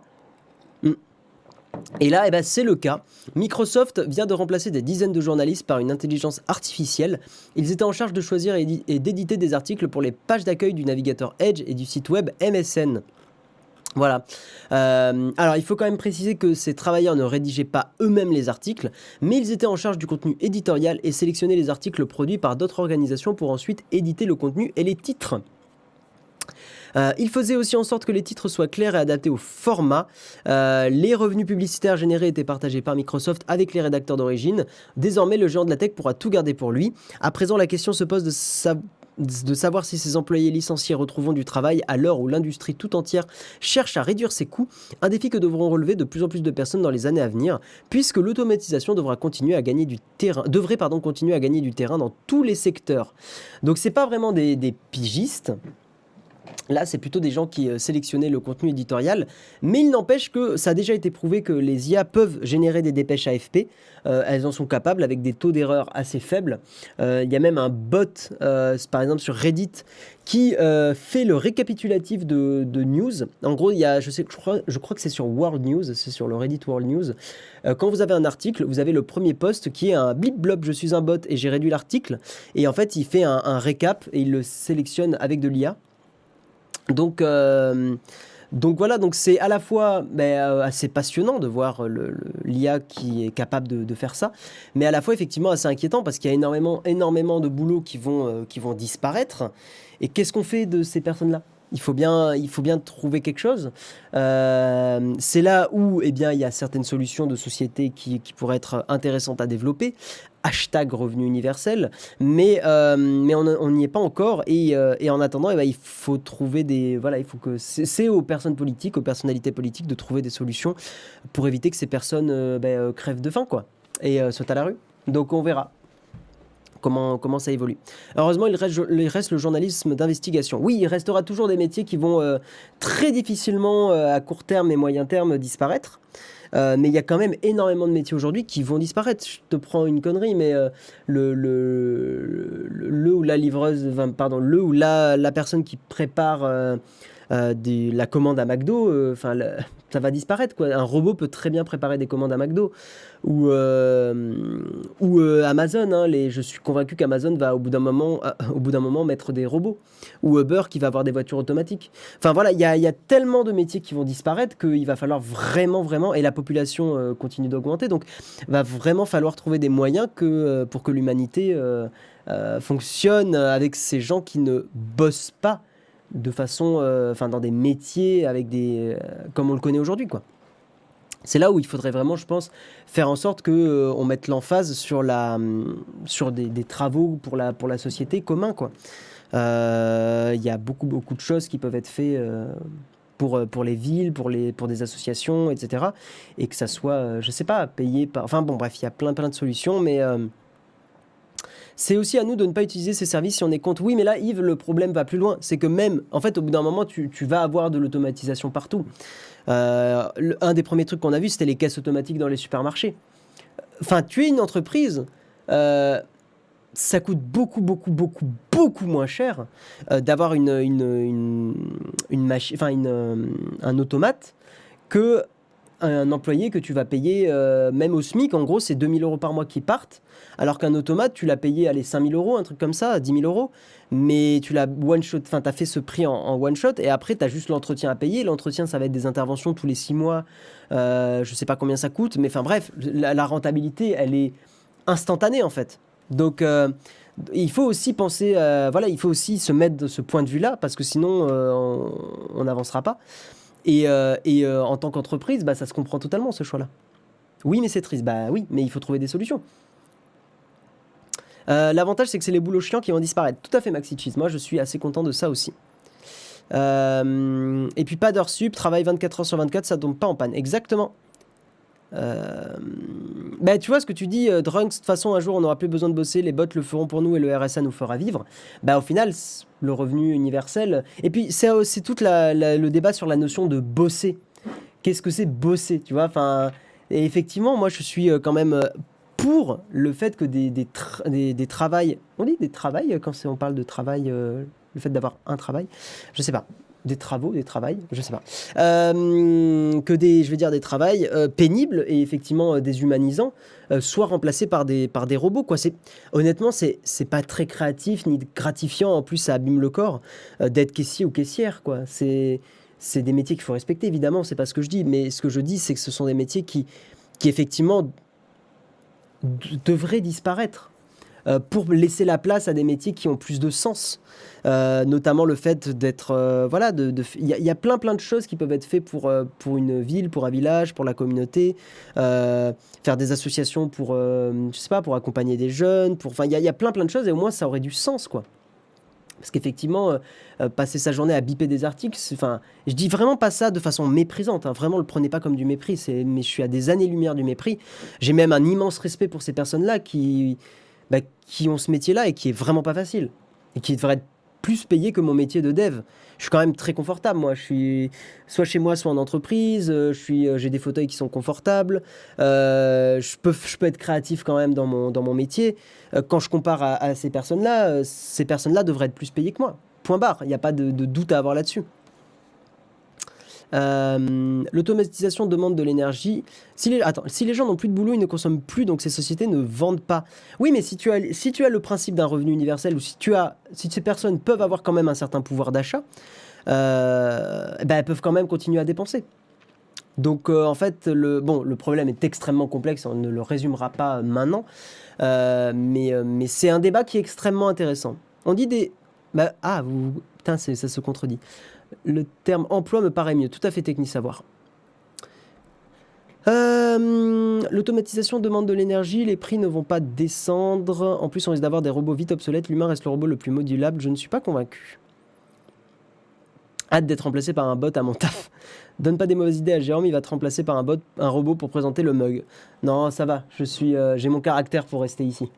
Et là, eh ben, c'est le cas. Microsoft vient de remplacer des dizaines de journalistes par une intelligence artificielle. Ils étaient en charge de choisir et d'éditer des articles pour les pages d'accueil du navigateur Edge et du site web MSN. Voilà. Euh, alors, il faut quand même préciser que ces travailleurs ne rédigeaient pas eux-mêmes les articles, mais ils étaient en charge du contenu éditorial et sélectionnaient les articles produits par d'autres organisations pour ensuite éditer le contenu et les titres. Euh, il faisait aussi en sorte que les titres soient clairs et adaptés au format. Euh, les revenus publicitaires générés étaient partagés par Microsoft avec les rédacteurs d'origine. Désormais, le géant de la tech pourra tout garder pour lui. À présent, la question se pose de savoir si ces employés licenciés retrouveront du travail à l'heure où l'industrie tout entière cherche à réduire ses coûts, un défi que devront relever de plus en plus de personnes dans les années à venir, puisque l'automatisation devra continuer à gagner du terrain, devrait pardon, continuer à gagner du terrain dans tous les secteurs. Donc c'est pas vraiment des pigistes, Là, c'est plutôt des gens qui euh, sélectionnaient le contenu éditorial, mais il n'empêche que ça a déjà été prouvé que les IA peuvent générer des dépêches AFP. Euh, elles en sont capables avec des taux d'erreur assez faibles. Euh, il y a même un bot, par exemple sur Reddit, qui fait le récapitulatif de, news. En gros, y a, je, sais, crois, je crois que c'est sur World News, c'est sur le Reddit World News. quand vous avez un article, vous avez le premier post qui est un blip blob, je suis un bot et j'ai réduit l'article. Et en fait, il fait un, un récap et il le sélectionne avec de l'IA. Donc, euh, donc voilà, donc c'est à la fois ben, euh, assez passionnant de voir l'IA qui est capable de, faire ça, mais à la fois effectivement assez inquiétant parce qu'il y a énormément, énormément de boulots qui vont, euh, qui vont disparaître. Et qu'est-ce qu'on fait de ces personnes-là? Il faut bien, il faut bien trouver quelque chose. c'est là où eh bien, il y a certaines solutions de société qui pourraient être intéressantes à développer hashtag revenu universel, mais, euh, mais on n'y est pas encore. Et, euh, et en attendant, eh ben, il faut trouver des. Voilà, il faut que. C'est aux personnes politiques, aux personnalités politiques de trouver des solutions pour éviter que ces personnes euh, ben, crèvent de faim, quoi, et soient à la rue. Donc on verra. Comment, comment ça évolue. Heureusement, il reste le journalisme d'investigation. Oui, il restera toujours des métiers qui vont très difficilement, à court terme et moyen terme, disparaître. Euh, mais il y a quand même énormément de métiers aujourd'hui qui vont disparaître. Je te prends une connerie, mais euh, le, ou la livreuse, pardon, le ou la, la personne qui prépare euh, des, la commande à McDo, enfin, ça va disparaître. Quoi. Un robot peut très bien préparer des commandes à McDo ou, euh, euh, Amazon. Hein, je suis convaincu qu'Amazon va au bout d'un moment, euh, au bout d'un moment mettre des robots ou Uber qui va avoir des voitures automatiques. Enfin voilà, il y a, y a, tellement de métiers qui vont disparaître qu'il va falloir vraiment, vraiment, et la population continue d'augmenter, donc va vraiment falloir trouver des moyens que, pour que l'humanité fonctionne avec ces gens qui ne bossent pas de façon, euh, enfin dans des métiers avec des, euh, comme on le connaît aujourd'hui, quoi. C'est là où il faudrait vraiment, je pense, faire en sorte que euh, on mette l'emphase sur la, hum, sur des, travaux pour la, pour la société commun, quoi. Il y a beaucoup, beaucoup de choses qui peuvent être faites. pour, pour les villes, pour, les, pour des associations, etc. Et que ça soit, je sais pas, payé par... Enfin bon, bref, il y a plein, plein de solutions, mais c'est aussi à nous de ne pas utiliser ces services si on est contre. Oui, mais là, Yves, le problème va plus loin. C'est que même, en fait, au bout d'un moment, tu, vas avoir de l'automatisation partout. Euh, un des premiers trucs qu'on a vu, c'était les caisses automatiques dans les supermarchés. Enfin, tu es une entreprise. Euh, ça coûte beaucoup, beaucoup, beaucoup, beaucoup moins cher euh, d'avoir une, machine, enfin un automate que un employé que tu vas payer même au SMIC. En gros, c'est 2000 euros par mois qui partent. Alors qu'un automate, tu l'as payé, allez, 5000 euros, un truc comme ça, 10 000 euros. Mais tu l'as one shot, enfin, tu as fait ce prix en, one shot et après, tu as juste l'entretien à payer. L'entretien, ça va être des interventions tous les 6 mois. Euh, je sais pas combien ça coûte, mais enfin, bref, la, rentabilité, elle est instantanée en fait. Donc, euh, il faut aussi penser, euh, voilà, il faut aussi se mettre de ce point de vue-là parce que sinon, euh, on n'avancera pas. Et, et en tant qu'entreprise, bah, ça se comprend totalement ce choix-là. Oui, mais c'est triste. Bah oui, mais il faut trouver des solutions. Euh, l'avantage, c'est que c'est les boulots chiants qui vont disparaître. Tout à fait, Maxi Cheese. Moi, je suis assez content de ça aussi. Euh, et puis, pas d'heures sup, travail 24 heures sur 24, ça tombe pas en panne. Exactement. Euh, bah, tu vois ce que tu dis, Drunks, de toute façon, un jour, on n'aura plus besoin de bosser, les bots le feront pour nous et le RSA nous fera vivre. Bah, au final, le revenu universel. Et puis, c'est tout le débat sur la notion de bosser. Qu'est-ce que c'est bosser, tu vois? Enfin. Et effectivement, moi, je suis quand même pour le fait que des, des, des, travails, on dit des travails quand on parle de travail, euh, le fait d'avoir un travail, je sais pas, des travaux, des travails, je sais pas, euh, que des, je vais dire des travails euh, pénibles et effectivement déshumanisants soient remplacés par des, par des robots quoi. Honnêtement c'est c'est pas très créatif ni gratifiant en plus ça abîme le corps d'être caissier ou caissière quoi. C'est c'est des métiers qu'il faut respecter évidemment, c'est pas ce que je dis, mais ce que je dis c'est que ce sont des métiers qui qui effectivement devrait disparaître euh, pour laisser la place à des métiers qui ont plus de sens. Euh, notamment le fait d'être euh, voilà il y, a plein plein de choses qui peuvent être faites pour pour une ville pour un village pour la communauté faire des associations pour je sais pas pour accompagner des jeunes pour enfin il y, y, a plein plein de choses et au moins ça aurait du sens quoi parce qu'effectivement, euh, euh, passer sa journée à biper des articles, enfin, je dis vraiment pas ça de façon méprisante. Hein, vraiment, le prenez pas comme du mépris. Mais je suis à des années-lumière du mépris. J'ai même un immense respect pour ces personnes-là qui, bah, qui ont ce métier-là et qui est vraiment pas facile. Et qui devraient être plus payé que mon métier de dev. Je suis quand même très confortable, moi. Je suis soit chez moi, soit en entreprise. Euh, je suis, j'ai des fauteuils qui sont confortables. je, peux, je peux être créatif quand même dans mon, dans mon métier. Euh, quand je compare à, ces personnes-là, euh, ces personnes-là devraient être plus payées que moi. Point barre. Il n'y a pas de, doute à avoir là-dessus. Euh, l'automatisation demande de l'énergie. Si les, si les gens n'ont plus de boulot, ils ne consomment plus, donc ces sociétés ne vendent pas. Oui, mais si tu as, le principe d'un revenu universel, ou si, ces personnes peuvent avoir quand même un certain pouvoir d'achat, ben, elles peuvent quand même continuer à dépenser. Donc en fait, le, problème est extrêmement complexe, on ne le résumera pas maintenant. Euh, mais euh, c'est un débat qui est extrêmement intéressant. On dit des... Bah, ah, vous... Ça se contredit. Le terme emploi me paraît mieux. Tout à fait technique savoir. Euh, l'automatisation demande de l'énergie, les prix ne vont pas descendre. En plus, on risque d'avoir des robots vite obsolètes. L'humain reste le robot le plus modulable. Je ne suis pas convaincu. Hâte d'être remplacé par un bot à mon taf. Donne pas des mauvaises idées à Jérôme, il va te remplacer par un bot, un robot pour présenter le mug. Non, ça va, je suis, euh, j'ai mon caractère pour rester ici.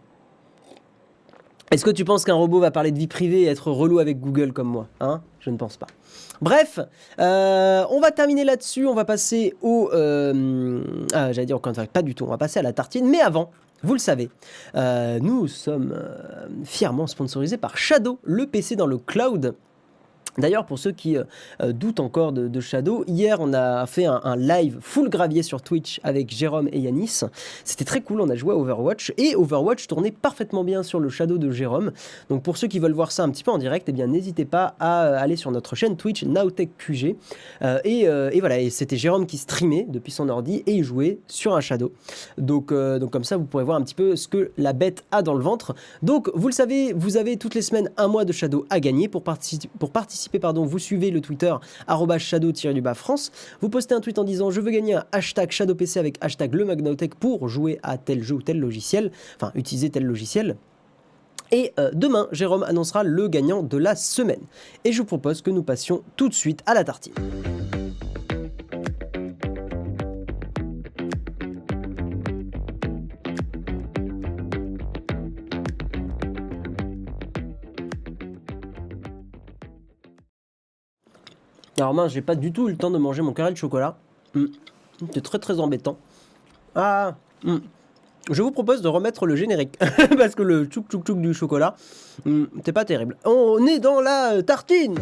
Est-ce que tu penses qu'un robot va parler de vie privée et être relou avec Google comme moi? Hein? Je ne pense pas. Bref, euh, on va terminer là-dessus. On va passer au. Euh, ah, J'allais dire au pas du tout. On va passer à la tartine. Mais avant, vous le savez, nous sommes fièrement sponsorisés par Shadow, le PC dans le cloud. D'ailleurs, pour ceux qui euh, euh, doutent encore de, Shadow, hier on a fait un, live full gravier sur Twitch avec Jérôme et Yanis. C'était très cool, on a joué à Overwatch et Overwatch tournait parfaitement bien sur le Shadow de Jérôme. Donc pour ceux qui veulent voir ça un petit peu en direct, eh bien n'hésitez pas à euh, aller sur notre chaîne Twitch NowTechQG. et, voilà, c'était Jérôme qui streamait depuis son ordi et il jouait sur un Shadow. Donc, comme ça, vous pourrez voir un petit peu ce que la bête a dans le ventre. Donc vous le savez, vous avez toutes les semaines un mois de Shadow à gagner pour participer pardon, vous suivez le Twitter shadow-du-bas France, vous postez un tweet en disant je veux gagner un hashtag ShadowPC avec hashtag le Magnotech pour jouer à tel jeu ou tel logiciel, enfin utiliser tel logiciel. Et euh, demain, Jérôme annoncera le gagnant de la semaine. Et je vous propose que nous passions tout de suite à la tartine. Alors mince, j'ai pas du tout eu le temps de manger mon carré de chocolat. Hmm. C'est très très embêtant. Ah hmm. Je vous propose de remettre le générique. Parce que le tchouk tchouk tchouk du chocolat, hmm, c'est pas terrible. On est dans la tartine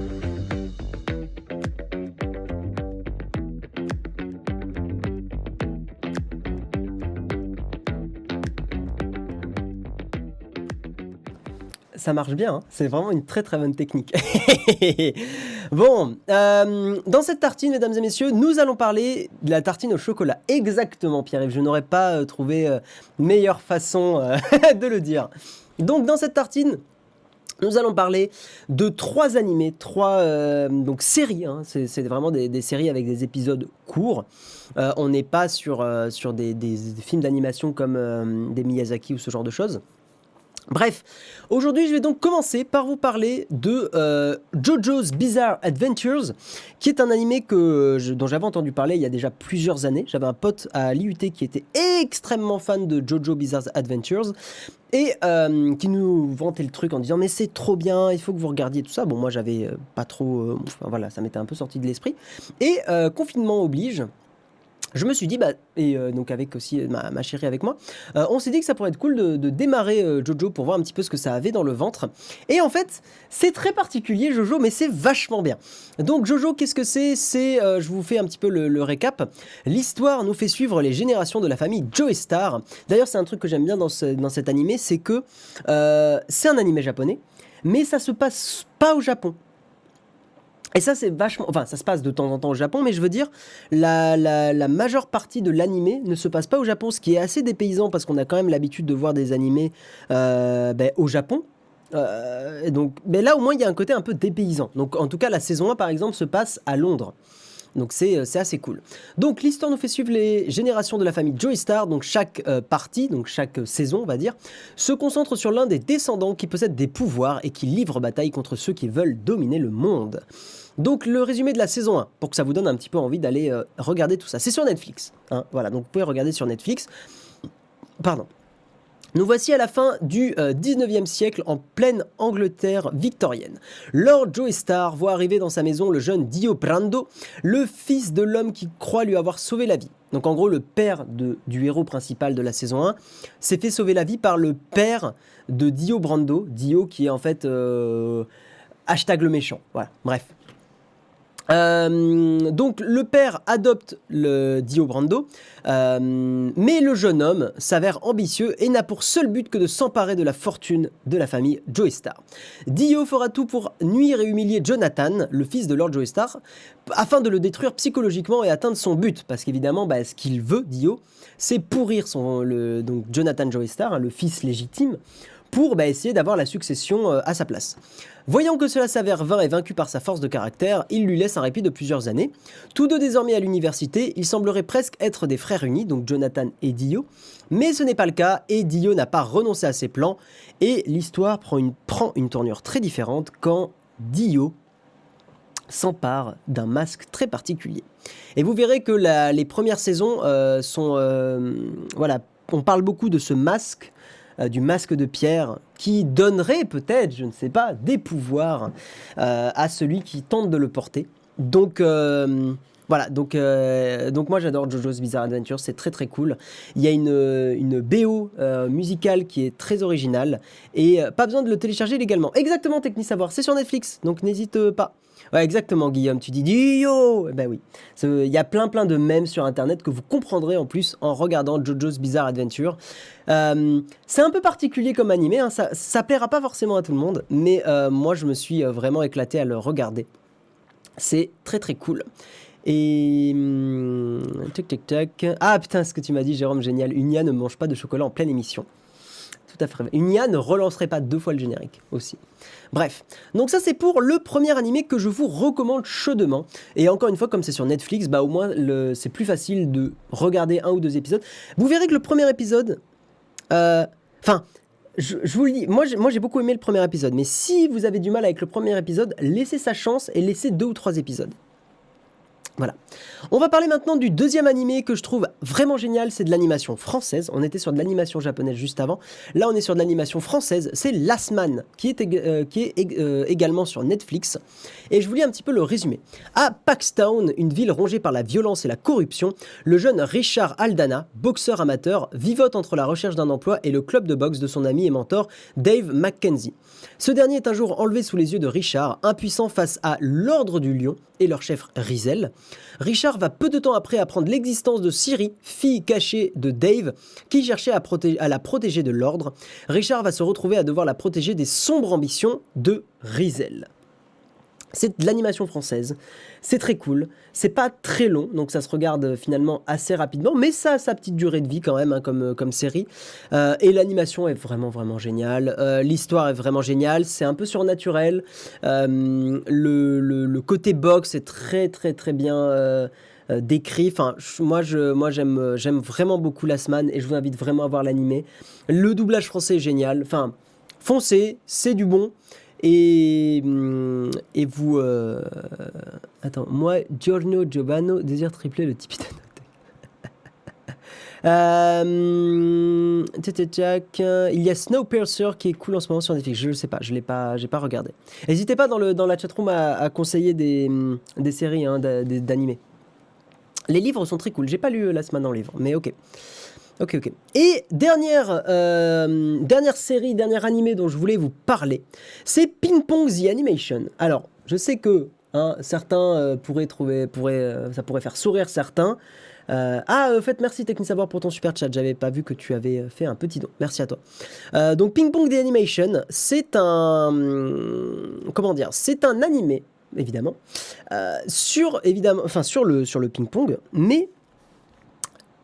ça marche bien. Hein. C'est vraiment une très très bonne technique. bon, euh, dans cette tartine, mesdames et messieurs, nous allons parler de la tartine au chocolat. Exactement, Pierre-Yves. Je n'aurais pas euh, trouvé euh, meilleure façon de le dire. Donc, dans cette tartine, nous allons parler de trois animés, trois donc séries. Hein. c'est vraiment des, séries avec des épisodes courts. on n'est pas sur, sur des, des films d'animation comme des Miyazaki ou ce genre de choses. Bref, aujourd'hui je vais donc commencer par vous parler de euh, JoJo's Bizarre Adventures, qui est un animé que, dont j'avais entendu parler il y a déjà plusieurs années. J'avais un pote à l'IUT qui était extrêmement fan de JoJo Bizarre Adventures et euh, qui nous vantait le truc en disant mais c'est trop bien, il faut que vous regardiez tout ça. Bon moi j'avais euh, pas trop, voilà, ça m'était un peu sorti de l'esprit. Et confinement oblige, je me suis dit, bah, et euh, donc avec aussi ma, chérie avec moi, euh, on s'est dit que ça pourrait être cool de, démarrer euh, Jojo pour voir un petit peu ce que ça avait dans le ventre. Et en fait, c'est très particulier Jojo, mais c'est vachement bien. Donc Jojo, qu'est-ce que c'est? C'est, je vous fais un petit peu le, récap. L'histoire nous fait suivre les générations de la famille Joe Star. D'ailleurs, c'est un truc que j'aime bien dans, dans cet animé, c'est que c'est un animé japonais, mais ça se passe pas au Japon. Et ça, c'est vachement. Enfin, ça se passe de temps en temps au Japon, mais je veux dire, la, la, majeure partie de l'animé ne se passe pas au Japon, ce qui est assez dépaysant parce qu'on a quand même l'habitude de voir des animés euh, ben, au Japon. Euh, donc, mais là, au moins, il y a un côté un peu dépaysant. Donc, en tout cas, la saison 1, par exemple, se passe à Londres. Donc euh, c'est assez cool. Donc l'histoire nous fait suivre les générations de la famille Joy Star. Donc chaque euh, partie, donc chaque saison on va dire, se concentre sur l'un des descendants qui possède des pouvoirs et qui livre bataille contre ceux qui veulent dominer le monde. Donc le résumé de la saison 1, pour que ça vous donne un petit peu envie d'aller euh, regarder tout ça. C'est sur Netflix. Hein. voilà, donc vous pouvez regarder sur Netflix. Pardon. Nous voici à la fin du 19e euh, siècle en pleine Angleterre victorienne. Lord Joe Star voit arriver dans sa maison le jeune Dio Brando, le fils de l'homme qui croit lui avoir sauvé la vie. Donc en gros, le père du héros principal de la saison 1 s'est fait sauver la vie par le père de Dio Brando, Dio qui est en fait euh, hashtag le méchant. Voilà, bref. Euh, donc le père adopte le Dio Brando, euh, mais le jeune homme s'avère ambitieux et n'a pour seul but que de s'emparer de la fortune de la famille Joestar. Dio fera tout pour nuire et humilier Jonathan, le fils de Lord Joestar, afin de le détruire psychologiquement et atteindre son but, parce qu'évidemment, bah, ce qu'il veut, Dio, c'est pourrir son, donc Jonathan Joestar, hein, le fils légitime, pour bah, essayer d'avoir la succession euh, à sa place. Voyant que cela s'avère vain et vaincu par sa force de caractère, il lui laisse un répit de plusieurs années. Tous deux désormais à l'université, ils sembleraient presque être des frères unis, donc Jonathan et Dio. Mais ce n'est pas le cas, et Dio n'a pas renoncé à ses plans, et l'histoire prend une, tournure très différente quand Dio s'empare d'un masque très particulier. Et vous verrez que les premières saisons euh, sont... Euh, voilà, on parle beaucoup de ce masque euh, du masque de pierre qui donnerait peut-être, je ne sais pas, des pouvoirs euh, à celui qui tente de le porter. Donc euh, voilà, donc, donc moi j'adore JoJo's Bizarre Adventure, c'est très très cool. Il y a une, une BO musicale qui est très originale et pas besoin de le télécharger légalement. Exactement, Techni Savoir, c'est sur Netflix, donc n'hésite pas. Ouais, exactement, Guillaume. Tu dis Dio eh Ben oui. Il y a plein, plein de mèmes sur Internet que vous comprendrez en plus en regardant JoJo's Bizarre Adventure. Euh, c'est un peu particulier comme animé. Hein. Ça, ça plaira pas forcément à tout le monde, mais euh, moi, je me suis euh, vraiment éclaté à le regarder. C'est très, très cool. Et. Hum, tac, tac, tac. Ah putain, ce que tu m'as dit, Jérôme, génial. Unia ne mange pas de chocolat en pleine émission. Tout à fait. Unia ne relancerait pas deux fois le générique aussi. Bref, donc ça c'est pour le premier animé que je vous recommande chaudement. Et encore une fois, comme c'est sur Netflix, bah au moins c'est plus facile de regarder un ou deux épisodes. Vous verrez que le premier épisode, euh, enfin, je, vous le dis, moi j'ai beaucoup aimé le premier épisode, mais si vous avez du mal avec le premier épisode, laissez sa chance et laissez deux ou trois épisodes. Voilà. On va parler maintenant du deuxième animé que je trouve vraiment génial, c'est de l'animation française. On était sur de l'animation japonaise juste avant. Là, on est sur de l'animation française. C'est Last Man, qui est, euh, euh, également sur Netflix. Et je vous lis un petit peu le résumé. À Paxtown, une ville rongée par la violence et la corruption, le jeune Richard Aldana, boxeur amateur, vivote entre la recherche d'un emploi et le club de boxe de son ami et mentor Dave McKenzie. Ce dernier est un jour enlevé sous les yeux de Richard, impuissant face à l'Ordre du Lion et leur chef Rizel. Richard va peu de temps après apprendre l'existence de Siri, fille cachée de Dave, qui cherchait à, à la protéger de l'ordre. Richard va se retrouver à devoir la protéger des sombres ambitions de Rizel. C'est de l'animation française. C'est très cool. C'est pas très long, donc ça se regarde euh, finalement assez rapidement, mais ça a sa petite durée de vie quand même, hein, comme, euh, comme série. Euh, et l'animation est vraiment, vraiment géniale. L'histoire est vraiment géniale. C'est un peu surnaturel. le, le, côté box est très, très, très bien. décrit. Enfin, moi, je, moi, j'aime, j'aime vraiment beaucoup Lasman et je vous invite vraiment à voir l'animé. Le doublage français est génial. Enfin, foncez, c'est du bon. Et, hum, et vous. Euh, attends, moi, Giorgio Giovanni désire tripler le Tipeee euh, il y a Snowpiercer qui est cool en ce moment sur Netflix. Je ne sais pas, je l'ai pas, j'ai pas regardé. N'hésitez pas dans, le, dans la chatroom à, à conseiller des, hum, des séries hein, d'animés. Les livres sont très cool. J'ai pas lu la semaine en livre, mais ok. Ok, ok. Et dernière, euh, dernière série, dernier animé dont je voulais vous parler, c'est Ping Pong The Animation. Alors, je sais que hein, certains euh, pourraient trouver, euh, ça pourrait faire sourire certains. ah, en fait, merci Technisavoir pour ton super chat. J'avais pas vu que tu avais fait un petit don. Merci à toi. donc, Ping Pong The Animation, c'est un, comment dire, c'est un animé évidemment sur évidemment, enfin sur le sur le ping pong, mais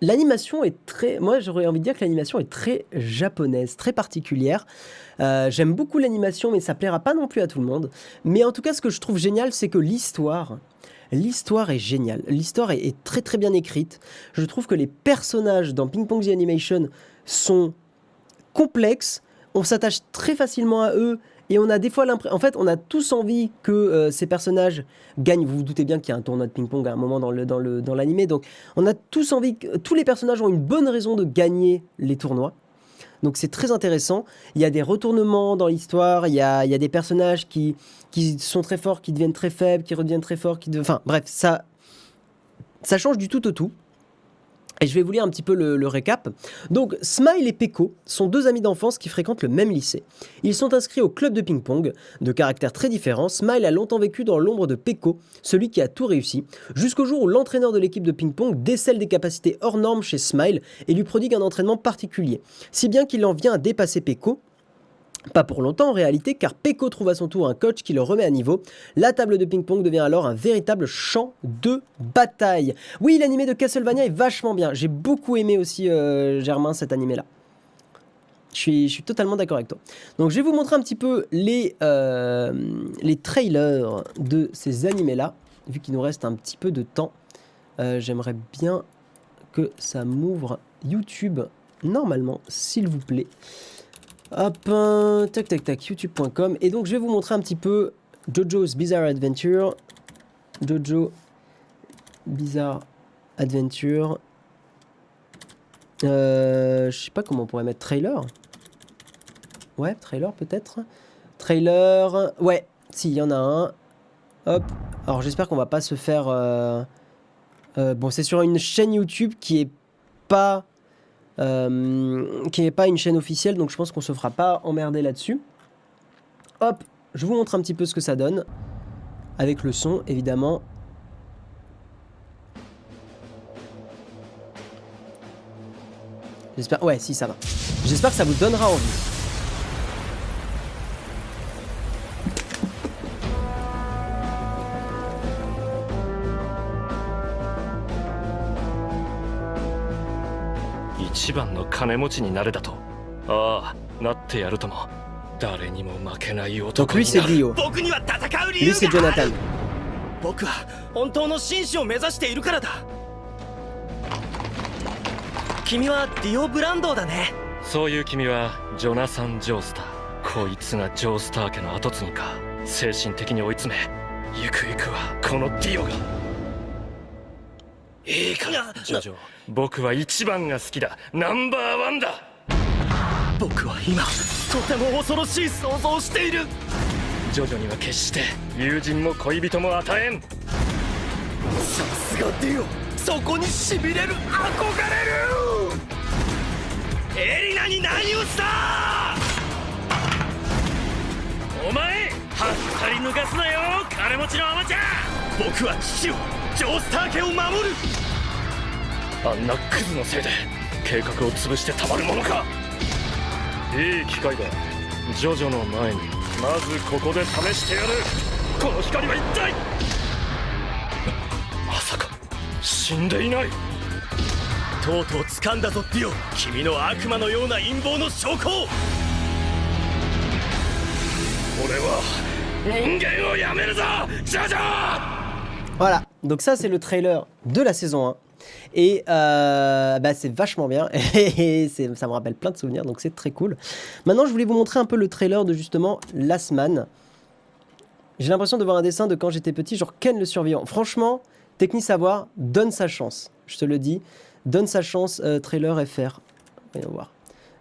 L'animation est très. Moi, j'aurais envie de dire que l'animation est très japonaise, très particulière. Euh, j'aime beaucoup l'animation, mais ça plaira pas non plus à tout le monde. Mais en tout cas, ce que je trouve génial, c'est que l'histoire. L'histoire est géniale. L'histoire est, très très bien écrite. Je trouve que les personnages dans Ping Pong The Animation sont complexes. On s'attache très facilement à eux et on a des fois l'impression. En fait, on a tous envie que euh, ces personnages gagnent. Vous vous doutez bien qu'il y a un tournoi de ping-pong à un moment dans l'animé. Le, dans donc, on a tous envie. Que, tous les personnages ont une bonne raison de gagner les tournois. Donc, c'est très intéressant. Il y a des retournements dans l'histoire. Il il y a des personnages qui, qui sont très forts, qui deviennent très faibles, qui redeviennent très forts. Enfin, bref, ça, ça change du tout au tout. Et je vais vous lire un petit peu le, récap. Donc, Smile et Peko sont deux amis d'enfance qui fréquentent le même lycée. Ils sont inscrits au club de ping-pong. De caractères très différents, Smile a longtemps vécu dans l'ombre de Peko, celui qui a tout réussi, jusqu'au jour où l'entraîneur de l'équipe de ping-pong décèle des capacités hors normes chez Smile et lui prodigue un entraînement particulier. Si bien qu'il en vient à dépasser Peko, pas pour longtemps en réalité, car Peko trouve à son tour un coach qui le remet à niveau. La table de ping-pong devient alors un véritable champ de bataille. Oui, l'animé de Castlevania est vachement bien. J'ai beaucoup aimé aussi, euh, Germain, cet animé-là. Je suis, totalement d'accord avec toi. Donc je vais vous montrer un petit peu les, euh, les trailers de ces animés-là, vu qu'il nous reste un petit peu de temps. Euh, j'aimerais bien que ça m'ouvre YouTube normalement, s'il vous plaît. Hop, tac tac tac, youtube.com. Et donc je vais vous montrer un petit peu Jojo's Bizarre Adventure. Jojo Bizarre Adventure. Euh, je sais pas comment on pourrait mettre trailer. Ouais, trailer peut-être. Trailer. Ouais, si, il y en a un. Hop. Alors j'espère qu'on va pas se faire. Euh, euh, bon, c'est sur une chaîne YouTube qui est pas euh, qui n'est pas une chaîne officielle, donc je pense qu'on se fera pas emmerder là-dessus. Hop, je vous montre un petit peu ce que ça donne, avec le son évidemment. J'espère, ouais, si ça va. J'espère que ça vous donnera envie. 金持ちになるだと。ああなってやるとも誰にも負けない男になる。僕には戦う理由がある。僕は本当の紳士を目指しているからだ。君はディオ・ブランドーだね。そういう君はジョナサン・ジョースター。こいつがジョースター家の跡継ぎか。精神的に追い詰めゆくゆくはこのディオがいいかジョジョ僕は一番が好きだ。ナンバーワンだ。僕は今とても恐ろしい想像をしている。ジョジョには決して友人も恋人も与えん。さすがディオそこにしびれる。憧れる。エリナに何をした。お前はったり抜かすなよ。金持ちのアマちゃん僕は父をジョースター家を守る。あんなクズのせいで計画を潰してたまるものか。いい機会だ。ジョジョの前に。まずここで試してやる。この光は一体。まさか。死んでいない。とうとう掴んだぞディオ。君の悪魔のような陰謀の証拠俺は人間をやめるぞ。ジョジョ Voilà, donc ça c'est le trailer de la saison 1. Et euh, bah, c'est vachement bien. Et ça me rappelle plein de souvenirs, donc c'est très cool. Maintenant, je voulais vous montrer un peu le trailer de justement Last Man. J'ai l'impression de voir un dessin de quand j'étais petit, genre Ken le survivant. Franchement, Techni Savoir donne sa chance. Je te le dis. Donne sa chance, euh, trailer FR. Voyons voir.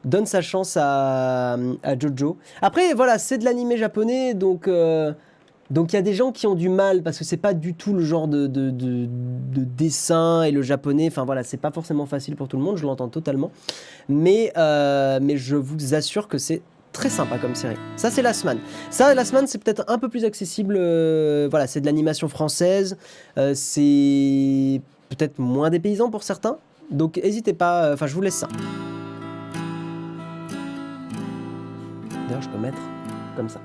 Donne sa chance à, Jojo. Après, voilà, c'est de l'animé japonais, donc. Euh, donc il y a des gens qui ont du mal parce que c'est pas du tout le genre de, de, dessin et le japonais. Enfin voilà, c'est pas forcément facile pour tout le monde, je l'entends totalement. Mais, euh, mais je vous assure que c'est très sympa comme série. Ça c'est La Semaine. Ça, La Semaine, c'est peut-être un peu plus accessible. Euh, voilà, c'est de l'animation française. Euh, c'est peut-être moins dépaysant pour certains. Donc n'hésitez pas. Enfin, je vous laisse ça. D'ailleurs, je peux mettre comme ça.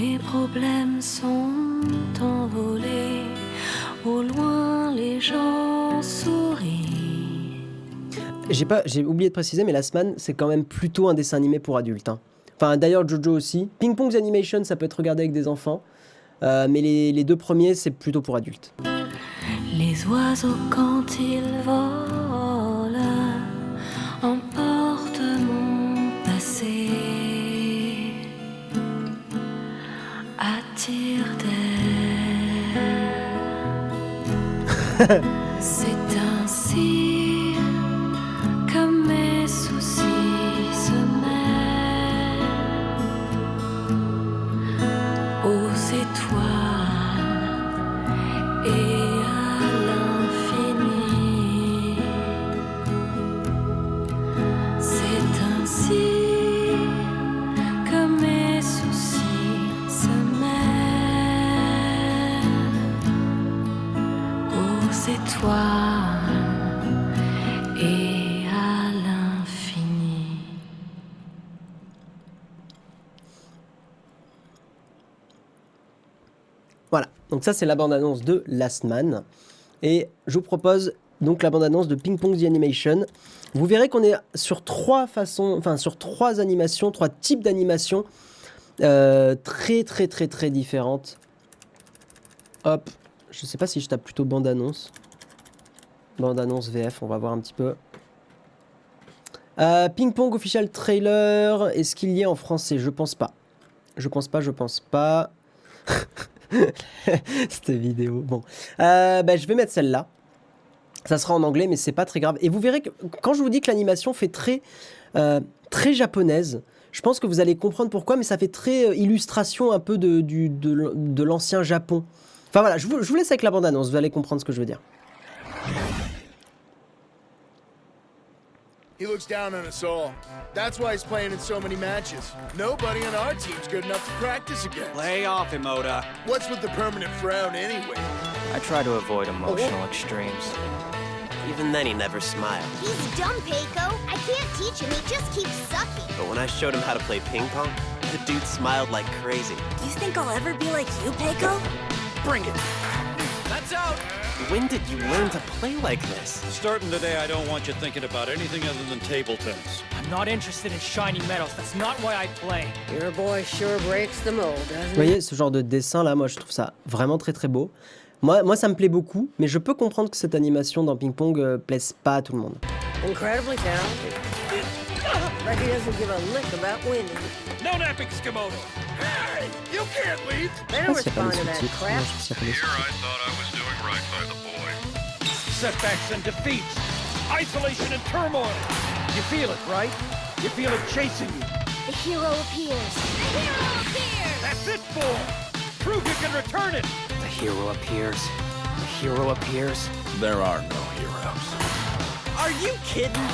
Mes problèmes sont envolés. Au loin, les gens sourient. J'ai pas, j'ai oublié de préciser, mais Last Man, c'est quand même plutôt un dessin animé pour adultes. Hein. Enfin, d'ailleurs, Jojo aussi. Ping Pong's Animation, ça peut être regardé avec des enfants. Euh, mais les, les, deux premiers, c'est plutôt pour adultes. Les oiseaux, quand ils volent, C'est ainsi et à l'infini. Voilà, donc ça c'est la bande-annonce de Last Man. Et je vous propose donc la bande-annonce de Ping Pong The Animation. Vous verrez qu'on est sur trois façons, enfin sur trois animations, trois types d'animations euh, très très très très différentes. Hop, je sais pas si je tape plutôt bande-annonce. Bande-annonce VF, on va voir un petit peu. Euh, Ping Pong Official Trailer, est-ce qu'il y est en français? Je pense pas. Je pense pas, je pense pas. Cette vidéo. Bon. Euh, bah, je vais mettre celle-là. Ça sera en anglais, mais c'est pas très grave. Et vous verrez que quand je vous dis que l'animation fait très, euh, très japonaise, je pense que vous allez comprendre pourquoi, mais ça fait très illustration un peu de, du, de, l'ancien Japon. Enfin voilà, je vous, je vous laisse avec la bande-annonce, vous allez comprendre ce que je veux dire. He looks down on us all. That's why he's playing in so many matches. Nobody on our team's good enough to practice against. Lay off him, Oda. What's with the permanent frown anyway? I try to avoid emotional oh. extremes. Even then, he never smiled. He's dumb, Peiko. I can't teach him. He just keeps sucking. But when I showed him how to play ping pong, the dude smiled like crazy. Do you think I'll ever be like you, Peiko? Bring it. That's out. When did you learn to play like this? Starting today, I don't want you thinking about anything other than table tennis. I'm not interested in shiny medals. That's not why I play. Your boy sure breaks the mold, doesn't Vous voyez, ce genre de dessin là, moi je trouve ça vraiment très très beau. Moi, moi ça me plaît beaucoup, mais je peux comprendre que cette animation dans Ping Pong euh, plaise pas à tout le monde. Incredibly talented. Like he doesn't give a lick about winning. No napping, Skimoto. Hey, you can't leave. They don't respond to that crap. Here I thought I was doing right by the boy. Setbacks and defeats. Isolation and turmoil. You feel it, right? You feel it chasing you. The hero appears. The hero appears! That's it, boy. Prove you can return it. The hero appears. The hero appears. There are no heroes. Are you kidding?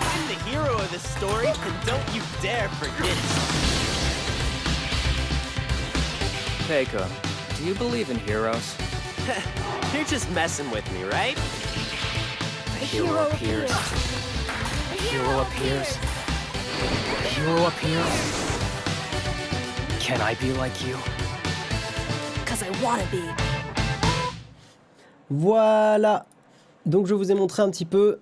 I'm the hero of this story, and don't you dare forget it. Keiko, do you believe in heroes? You're just messing with me, right? The hero appears. The hero appears. The hero appears. Can I be like you? Because I want to be. Voilà. Donc je vous ai montré un petit peu.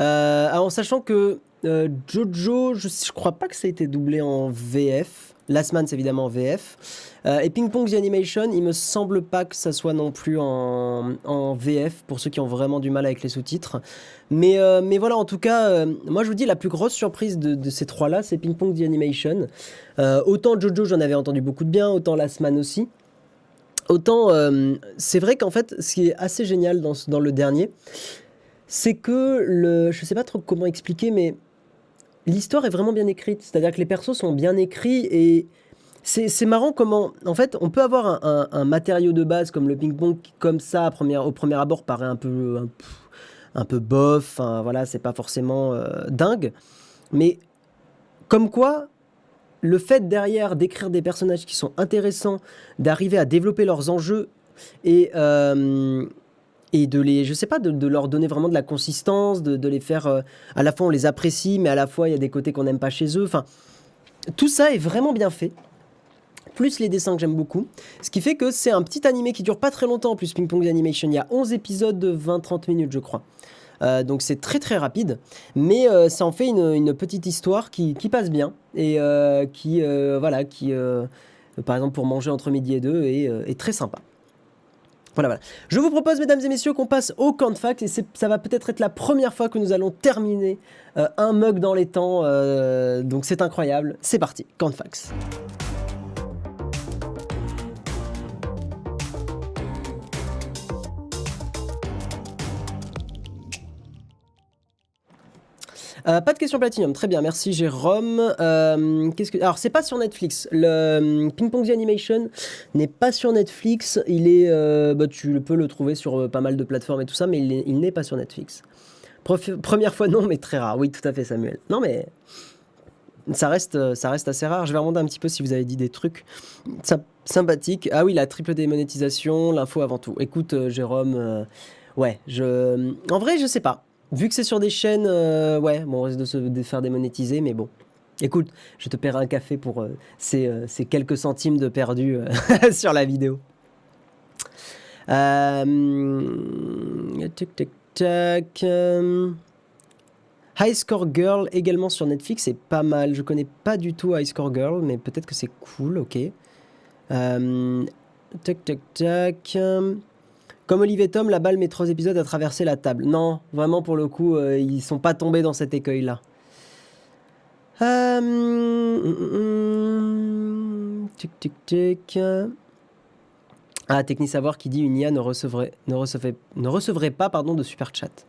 Euh, en sachant que euh, Jojo, je, je crois pas que ça a été doublé en VF. Last Man, c'est évidemment en VF. Euh, et Ping Pong The Animation, il me semble pas que ça soit non plus en, VF pour ceux qui ont vraiment du mal avec les sous-titres. Mais, euh, mais voilà, en tout cas, moi je vous dis, la plus grosse surprise de, ces trois-là, c'est Ping Pong The Animation. Autant Jojo, j'en avais entendu beaucoup de bien, autant Last Man aussi. Autant, c'est vrai qu'en fait, ce qui est assez génial dans, dans le dernier, c'est que le, je sais pas trop comment expliquer, mais l'histoire est vraiment bien écrite. C'est-à-dire que les persos sont bien écrits et c'est marrant comment, en fait, on peut avoir un, matériau de base comme le ping-pong comme ça, au premier abord, paraît un peu, un, peu bof. Enfin, voilà, c'est pas forcément euh, dingue. Mais comme quoi, le fait derrière d'écrire des personnages qui sont intéressants, d'arriver à développer leurs enjeux et, euh, et de les, je sais pas, de, leur donner vraiment de la consistance, de, les faire, euh, à la fois on les apprécie, mais à la fois il y a des côtés qu'on n'aime pas chez eux. Enfin, tout ça est vraiment bien fait. Plus les dessins que j'aime beaucoup. Ce qui fait que c'est un petit animé qui dure pas très longtemps en plus, Ping Pong Animation. Il y a 11 épisodes de 20-30 minutes, je crois. Euh, donc c'est très très rapide, mais euh, ça en fait une, petite histoire qui, passe bien et qui, voilà, qui, par exemple pour manger entre midi et deux, est très sympa. Voilà, voilà. Je vous propose, mesdames et messieurs, qu'on passe au camp de fac et ça va peut-être être la première fois que nous allons terminer euh, un mug dans les temps, euh, donc c'est incroyable. C'est parti, camp de fax. Euh, pas de question Platinum, très bien, merci Jérôme. Euh, que... Alors, c'est pas sur Netflix. Le euh, Ping Pong The Animation n'est pas sur Netflix. Il est, bah, tu peux le trouver sur pas mal de plateformes et tout ça, mais il est- il n'est pas sur Netflix. Première fois, non, mais très rare. Oui, tout à fait, Samuel. Non, mais ça reste, ça reste assez rare. Je vais remonter un petit peu si vous avez dit des trucs Sy- sympathiques. Ah oui, la triple démonétisation, l'info avant tout. Écoute, Jérôme, ouais, je... en vrai, je sais pas. Vu que c'est sur des chaînes, euh, ouais, bon, on risque de se faire démonétiser, mais bon. Écoute, je te paierai un café pour euh, ces, euh, ces quelques centimes de perdu sur la vidéo. Euh, tac, tac, High Score Girl également sur Netflix, c'est pas mal. Je connais pas du tout High Score Girl, mais peut-être que c'est cool, ok. Tac, tac, tac. Comme Olivier Tom, la balle met trois épisodes à traverser la table. Non, vraiment pour le coup, euh, ils sont pas tombés dans cet écueil-là. Euh, hum, hum, tic, tic, tic. Ah, Techni Savoir qui dit une IA ne recevrait, ne ne recevrait pas pardon, de super chat.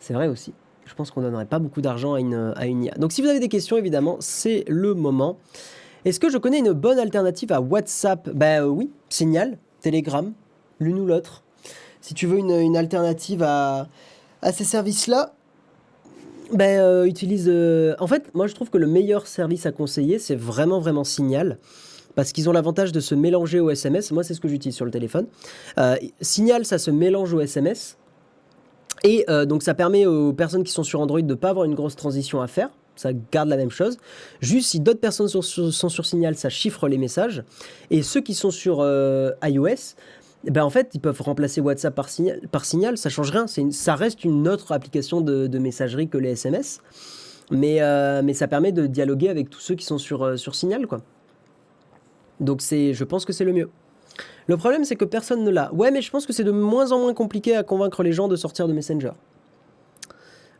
C'est vrai aussi. Je pense qu'on donnerait pas beaucoup d'argent à une, à une IA. Donc si vous avez des questions, évidemment, c'est le moment. Est-ce que je connais une bonne alternative à WhatsApp? Ben euh, oui, Signal, Telegram, l'une ou l'autre. Si tu veux une, alternative à, à ces services-là, ben, euh, utilise. euh, En fait, moi je trouve que le meilleur service à conseiller, c'est vraiment, vraiment Signal. Parce qu'ils ont l'avantage de se mélanger au SMS. Moi, c'est ce que j'utilise sur le téléphone. Euh, Signal, ça se mélange au SMS. Et donc, ça permet aux personnes qui sont sur Android de ne pas avoir une grosse transition à faire. Ça garde la même chose. Juste, si d'autres personnes sont sur, Signal, ça chiffre les messages. Et ceux qui sont sur iOS, ben en fait, ils peuvent remplacer WhatsApp par Signal. Par signal ça change rien. Ça reste une autre application de, messagerie que les SMS. Mais, euh, mais ça permet de dialoguer avec tous ceux qui sont sur, euh, sur Signal, quoi. Donc c'est, je pense que c'est le mieux. Le problème, c'est que personne ne l'a. Ouais, mais je pense que c'est de moins en moins compliqué à convaincre les gens de sortir de Messenger.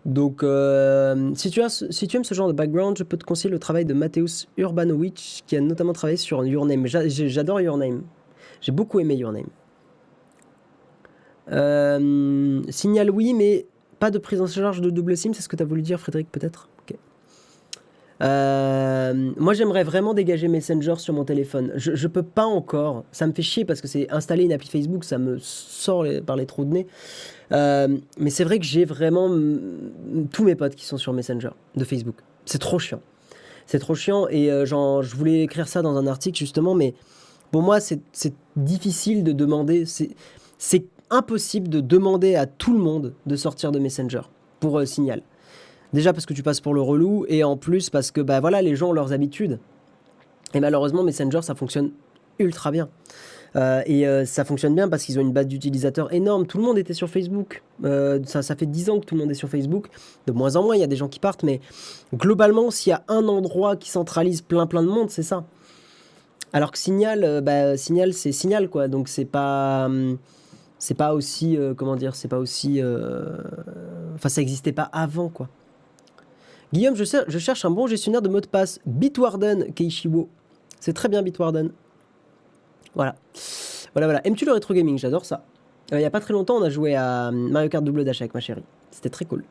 Donc, euh, si, tu as, si tu aimes ce genre de background, je peux te conseiller le travail de Mateusz Urbanovic, qui a notamment travaillé sur Your Name. J'adore Your Name. J'ai beaucoup aimé Your Name. Euh, signal oui, mais pas de prise en charge de double SIM, c'est ce que tu as voulu dire, Frédéric, peut-être? Euh, moi, j'aimerais vraiment dégager Messenger sur mon téléphone. Je, je peux pas encore. Ça me fait chier parce que c'est installer une appli Facebook, ça me sort par les trous de nez. Euh, mais c'est vrai que j'ai vraiment tous mes potes qui sont sur Messenger de Facebook. C'est trop chiant. C'est trop chiant et genre, je voulais écrire ça dans un article justement, mais pour moi, c'est difficile de demander. C'est impossible de demander à tout le monde de sortir de Messenger pour euh, Signal. Déjà parce que tu passes pour le relou et en plus parce que bah voilà, les gens ont leurs habitudes. Et malheureusement, Messenger, ça fonctionne ultra bien. Euh, et euh, ça fonctionne bien parce qu'ils ont une base d'utilisateurs énorme. Tout le monde était sur Facebook. Ça, ça fait 10 ans que tout le monde est sur Facebook. De moins en moins, il y a des gens qui partent. Mais globalement, s'il y a un endroit qui centralise plein plein de monde, c'est ça. Alors que Signal, bah, Signal, c'est Signal, quoi. Donc c'est pas... Hum, c'est pas aussi... comment dire C'est pas aussi... Enfin, ça n'existait pas avant, quoi. Guillaume, je, cherche un bon gestionnaire de mots de passe. Bitwarden, Keishiwo. C'est très bien Bitwarden. Voilà. Voilà, voilà. Aimes-tu le rétro gaming? J'adore ça. Euh, il n'y a pas très longtemps, on a joué à Mario Kart Double Dash avec ma chérie. C'était très cool.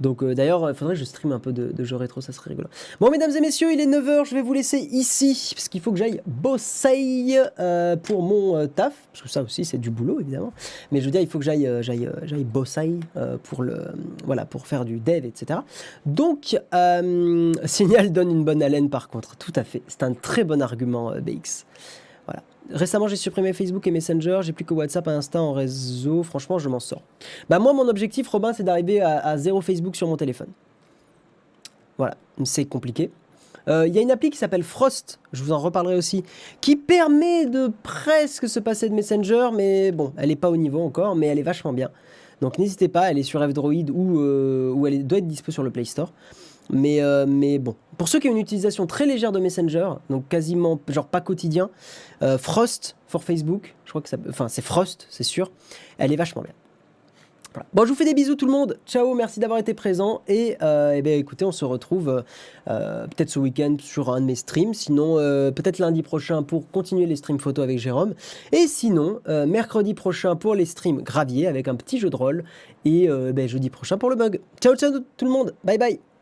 Donc euh, d'ailleurs, il faudrait que je stream un peu de, jeux rétro, ça serait rigolo. Bon, mesdames et messieurs, il est 9h, je vais vous laisser ici, parce qu'il faut que j'aille bosser euh, pour mon taf, parce que ça aussi c'est du boulot évidemment, mais je veux dire, il faut que j'aille j'aille j'aille bosser pour, le, voilà, pour faire du dev, etc. Donc, Signal donne une bonne haleine par contre, tout à fait, c'est un très bon argument BX. Récemment, j'ai supprimé Facebook et Messenger, j'ai plus que WhatsApp Insta en réseau. Franchement, je m'en sors. Bah, moi, mon objectif, Robin, c'est d'arriver à, zéro Facebook sur mon téléphone. Voilà, c'est compliqué. Euh, il y a une appli qui s'appelle Frost, je vous en reparlerai aussi, qui permet de presque se passer de Messenger, mais bon, elle n'est pas au niveau encore, mais elle est vachement bien. Donc n'hésitez pas, elle est sur F-Droid euh, ou elle doit être dispo sur le Play Store. Mais, euh, mais bon, pour ceux qui ont une utilisation très légère de Messenger, donc quasiment, genre pas quotidien, euh, Frost for Facebook, je crois que ça, enfin c'est Frost, c'est sûr, elle est vachement bien. Bon, je vous fais des bisous tout le monde. Ciao, merci d'avoir été présent. Et, euh, eh bien, écoutez, on se retrouve peut-être ce week-end sur un de mes streams. Sinon, peut-être lundi prochain pour continuer les streams photo avec Jérôme. Et sinon, mercredi prochain pour les streams gravier avec un petit jeu de rôle. Et ben, jeudi prochain pour le bug. Ciao, ciao tout le monde. Bye bye.